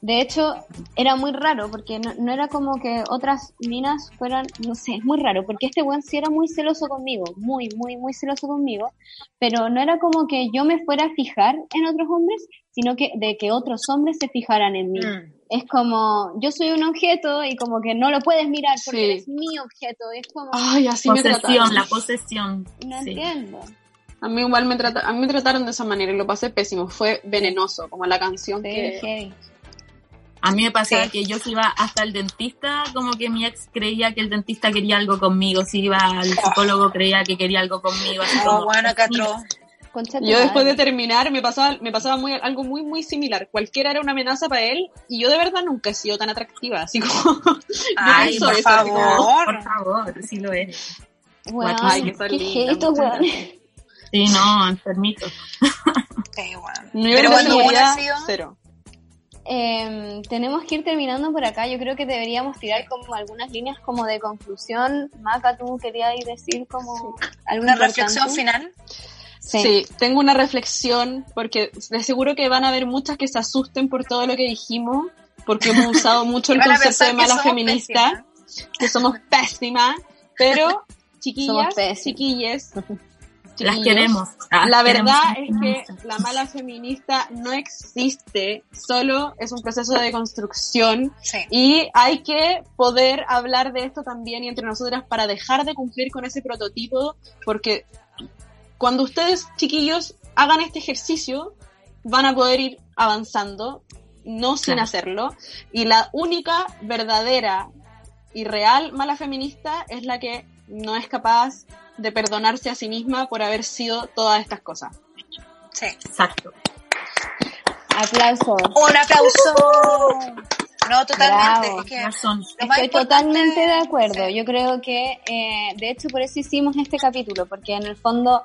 De hecho, era muy raro, porque no, no era como que otras minas fueran, no sé, es muy raro, porque este weón sí era muy celoso conmigo, muy, muy, muy celoso conmigo, pero no era como que yo me fuera a fijar en otros hombres, sino que de que otros hombres se fijaran en mí. Mm. Es como, yo soy un objeto y como que no lo puedes mirar porque Sí. eres mi objeto, es como, Ay, así Posesión, la posesión. no sí. entiendo. A mí igual me, trata, a mí me trataron de esa manera y lo pasé pésimo. Fue venenoso, como la canción Sí, que... A mí me pasaba Sí. que yo si iba hasta el dentista, como que mi ex creía que el dentista quería algo conmigo. Si iba al psicólogo creía que quería algo conmigo. Así Oh, como, bueno, Catro. Concha tu Yo después de terminar me pasaba, me pasaba muy, algo muy, muy similar. Cualquiera era una amenaza para él y yo de verdad nunca he sido tan atractiva. Así como... Ay, por eso, así como, favor. Por favor, sí lo eres. Weón, Ay, qué estos muchas weones. Sí, no, enfermito. Eh, bueno. Nivel Pero de cuando uno ha sido... cero. Em, tenemos que ir terminando por acá. Yo creo que deberíamos tirar como algunas líneas como de conclusión. Maca, tú querías decir como algo Una importante? reflexión final. Sí. Sí. tengo una reflexión porque de seguro que van a haber muchas que se asusten por todo lo que dijimos, porque hemos usado mucho el concepto de mala somos feminista, que somos pésimas, pero chiquillas. Las queremos. Ah, La verdad es que la mala feminista no existe, solo es un proceso de construcción Sí. y hay que poder hablar de esto también y entre nosotras para dejar de cumplir con ese prototipo, porque cuando ustedes, chiquillos, hagan este ejercicio, van a poder ir avanzando, no sin Claro. hacerlo, y la única verdadera y real mala feminista es la que no es capaz de perdonarse a sí misma por haber sido todas estas cosas. Sí. Exacto. Aplauso. Un aplauso. No, totalmente. Bravo. Es que Razón. lo más Estoy totalmente de acuerdo. Sí. Yo creo que, eh, de hecho, por eso hicimos este capítulo, porque en el fondo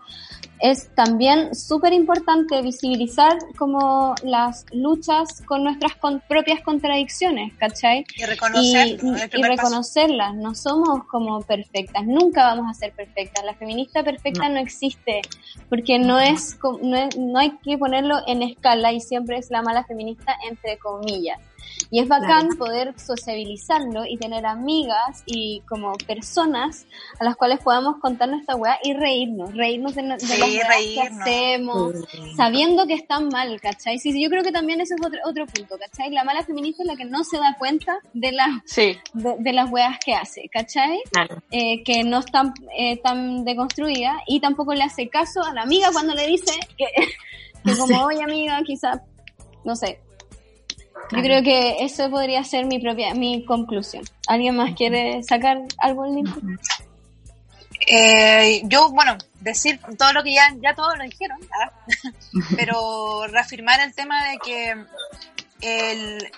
es también súper importante visibilizar como las luchas con nuestras con- propias contradicciones, ¿cachai? Y y, reconocerlo. el y primer paso. reconocerlas. No somos como perfectas, nunca vamos a ser perfectas. La feminista perfecta no, existe, porque no es, no es- no hay que ponerlo en escala y siempre es la mala feminista entre comillas. Y es bacán Claro. poder sociabilizarlo y tener amigas y como personas a las cuales podamos contar nuestra weá y reírnos, reírnos de, no- de Sí, las weas que hacemos, sabiendo que están mal, ¿cachai? Sí, sí, yo creo que también ese es otro, otro punto, ¿cachai? La mala feminista es la que no se da cuenta de, las Sí, de, de las weas que hace, ¿cachai? Claro. Eh, que no están eh, tan deconstruida y tampoco le hace caso a la amiga cuando le dice que, que como, oye amiga, quizá, no sé. Yo creo que eso podría ser mi propia, mi conclusión. ¿Alguien más quiere sacar algo limpio? Eh, yo, bueno, decir todo lo que ya, ya todos lo dijeron, ah, pero reafirmar el tema de que el,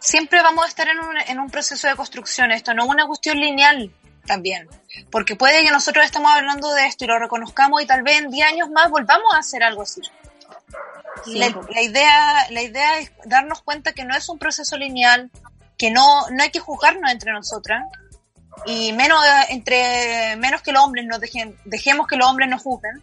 siempre vamos a estar en un, en un proceso de construcción. Esto no es una cuestión lineal también, porque puede que nosotros estemos hablando de esto y lo reconozcamos y tal vez en 10 años más volvamos a hacer algo así. La, la idea, la idea es darnos cuenta que no es un proceso lineal, que no, no hay que juzgarnos entre nosotras, y menos eh, entre menos que los hombres nos dejen, dejemos que los hombres nos juzguen.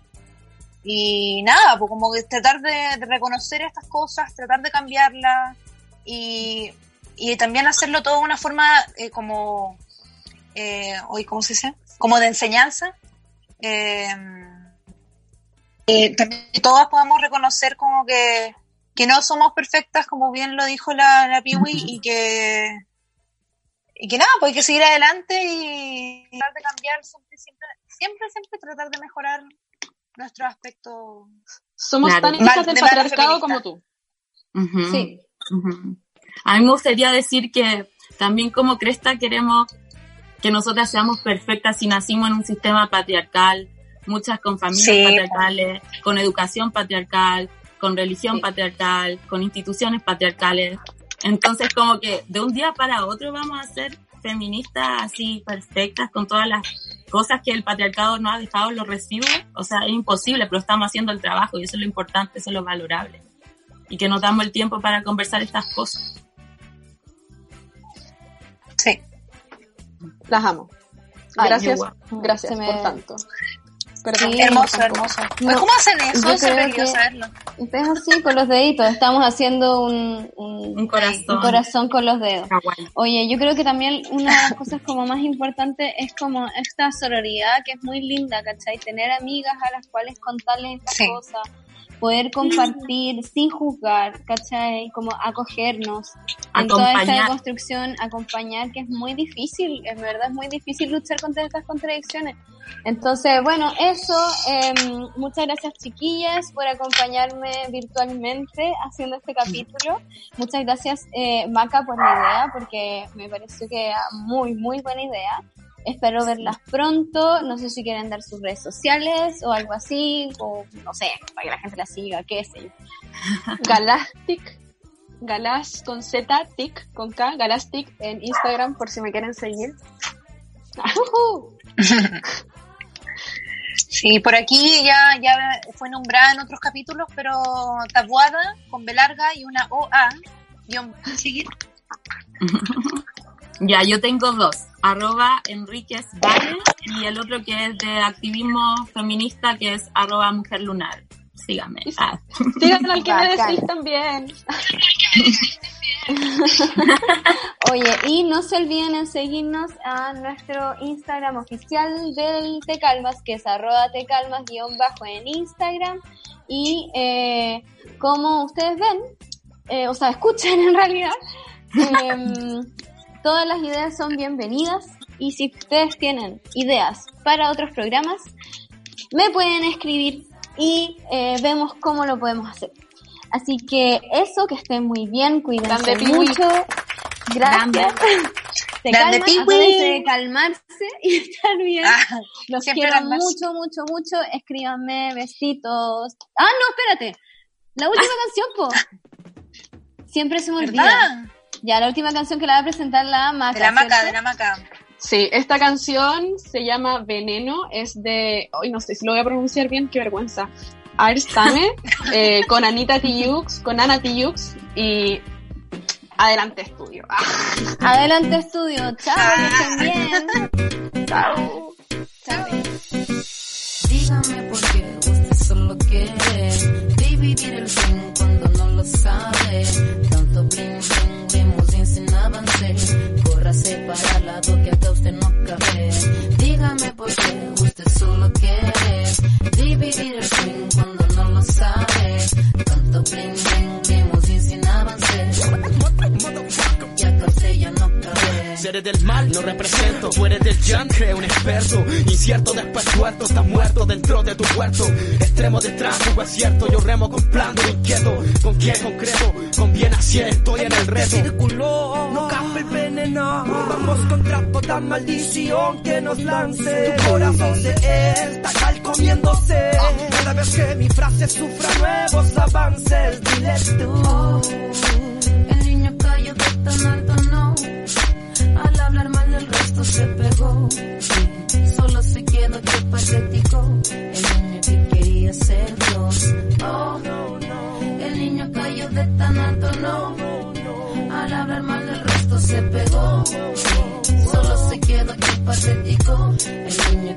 Y nada pues como tratar de, reconocer estas cosas tratar de cambiarlas y, y también hacerlo todo de una forma eh, como eh, hoy cómo se dice como de enseñanza. Eh, eh, también todas podamos reconocer como que que no somos perfectas como bien lo dijo la, la y que y que nada, pues hay que seguir adelante y tratar de cambiar, siempre, siempre, siempre, siempre tratar de mejorar nuestro aspecto. somos Claro. tan hijas del de patriarcado como tú. Sí. A mí me gustaría decir que también como Cresta queremos que nosotras seamos perfectas si nacimos en un sistema patriarcal, muchas con familias Sí. patriarcales, con educación patriarcal, con religión Sí. patriarcal, con instituciones patriarcales. Entonces como que de un día para otro vamos a ser feministas así perfectas con todas las cosas que el patriarcado nos ha dejado los residuos. O sea, es imposible, pero estamos haciendo el trabajo y eso es lo importante, eso es lo valorable y que nos damos el tiempo para conversar estas cosas. Sí. Las amo. Ay, Gracias, gracias me- por tanto. Perdón, Sí, hermoso, tampoco. hermoso. No, ¿Cómo hacen eso? yo que- saberlo. Es así, con los deditos. Estamos haciendo un, un, Un corazón. un corazón con los dedos. Kawaii. Oye, yo creo que también una de las cosas como más importantes es como esta sororidad que es muy linda, ¿cachai? Tener amigas a las cuales contarles estas Sí. cosas, poder compartir sin juzgar, ¿cachai? Como acogernos en toda esta Acompañar. construcción, acompañar, que es muy difícil, en verdad es muy difícil luchar contra estas contradicciones. Entonces, bueno, eso, eh, muchas gracias chiquillas por acompañarme virtualmente haciendo este capítulo. Muchas gracias eh, Maca por la idea, porque me pareció que era muy, muy buena idea. Espero verlas pronto, no sé si quieren dar sus redes sociales o algo así, o no sé, para que la gente las siga, qué sé yo. Galastic, Galas con Z, Tic con K, Galastic en Instagram por si me quieren seguir. Sí, por aquí ya, ya fue nombrada en otros capítulos, pero tabuada con B larga y una OA. guión- seguir. Ya, yo tengo dos. Arroba Enríquez Valle y el otro que es de activismo feminista que es arroba Mujer Lunar. Síganme. Ah. Digan al que me decís también. Oye, y no se olviden en seguirnos a nuestro Instagram oficial del Te Calmas, que es arroba tecalmas guion bajo en Instagram. Y eh, como ustedes ven, eh, o sea, escuchen en realidad, em, todas las ideas son bienvenidas. Y si ustedes tienen ideas para otros programas, me pueden escribir y eh, vemos cómo lo podemos hacer. Así que eso, que estén muy bien, cuídense Grande mucho. Gracias. Se Grande calman, de calmarse y estar bien. Ah, Los quiero calmarse. mucho, mucho, mucho. Escríbanme, besitos. Ah, no, espérate. La última canción, po. Siempre se me olvida. ¿Verdad? Ya, la última canción que la va a presentar la Maca. De la maca, ¿cierto? de la maca. Sí, esta canción se llama Veneno, es de, hoy no sé si lo voy a pronunciar bien, qué vergüenza. Arsame, eh, con Anita Tijoux, con Ana Tijoux y Adelante Estudio. Ah, Adelante, estudio. Chao, que estén bien. chao. Dígame por Córrase para el lado que acá usted no cabe. Dígame por qué usted solo quiere dividir el fin cuando no lo sabe. Tanto bling bling, limousine sin avance. Y acá usted ya no cabe. Si eres del mal, no represento. Tú eres del creo un experto. Incierto después tuerto, estás muerto dentro de tu puerto. Extremo de tráfico, es cierto. Yo remo con plan inquieto. ¿Con quién concreto? Con bien así estoy en el reto. círculo, no el veneno. Vamos contra toda maldición que nos lance. Tu corazón se está calcomiéndose. Cada vez que mi frase sufra nuevos avances, dile. El niño cayó de tan alto, no. Al hablar mal del resto se pegó. Solo se quedó que patético. El niño que quería ser Dios. Oh, el niño cayó de tan alto, no. Se pegó. Solo se quedó que patético. El niño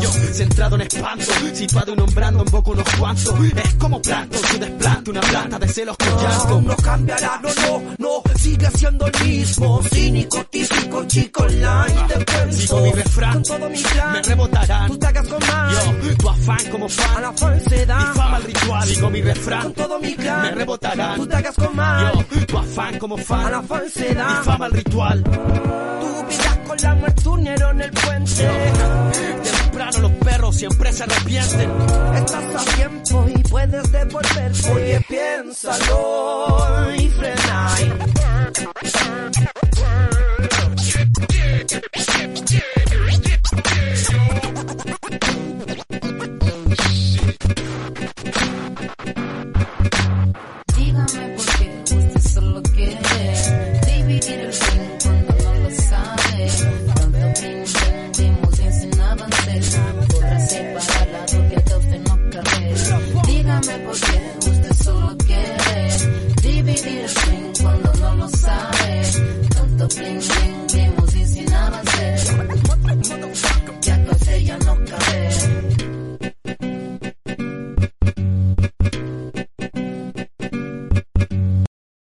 Yo, centrado en espanto, situado y nombrando en boca unos cuantos. Es como planto, su desplante, una planta de celos con llanto. No cambiará, no, no, no, sigue siendo el mismo. Cínico, típico, chico online. Te Sigo mi refrán, con todo mi clan. me rebotarán. Tú te hagas con más. Yo, tu afán como A fan, la falsedad. mi fama al ritual. Sigo mi Con refrán, todo mi clan. me rebotarán. Tú te hagas con más. Yo, tu afán como A la fan, mi falsedad. fama al ritual. Tu vida con la muertunero en el puente. Temprano los perros siempre se arrepienten. Estás a tiempo y puedes devolverte. Oye, piénsalo y frena.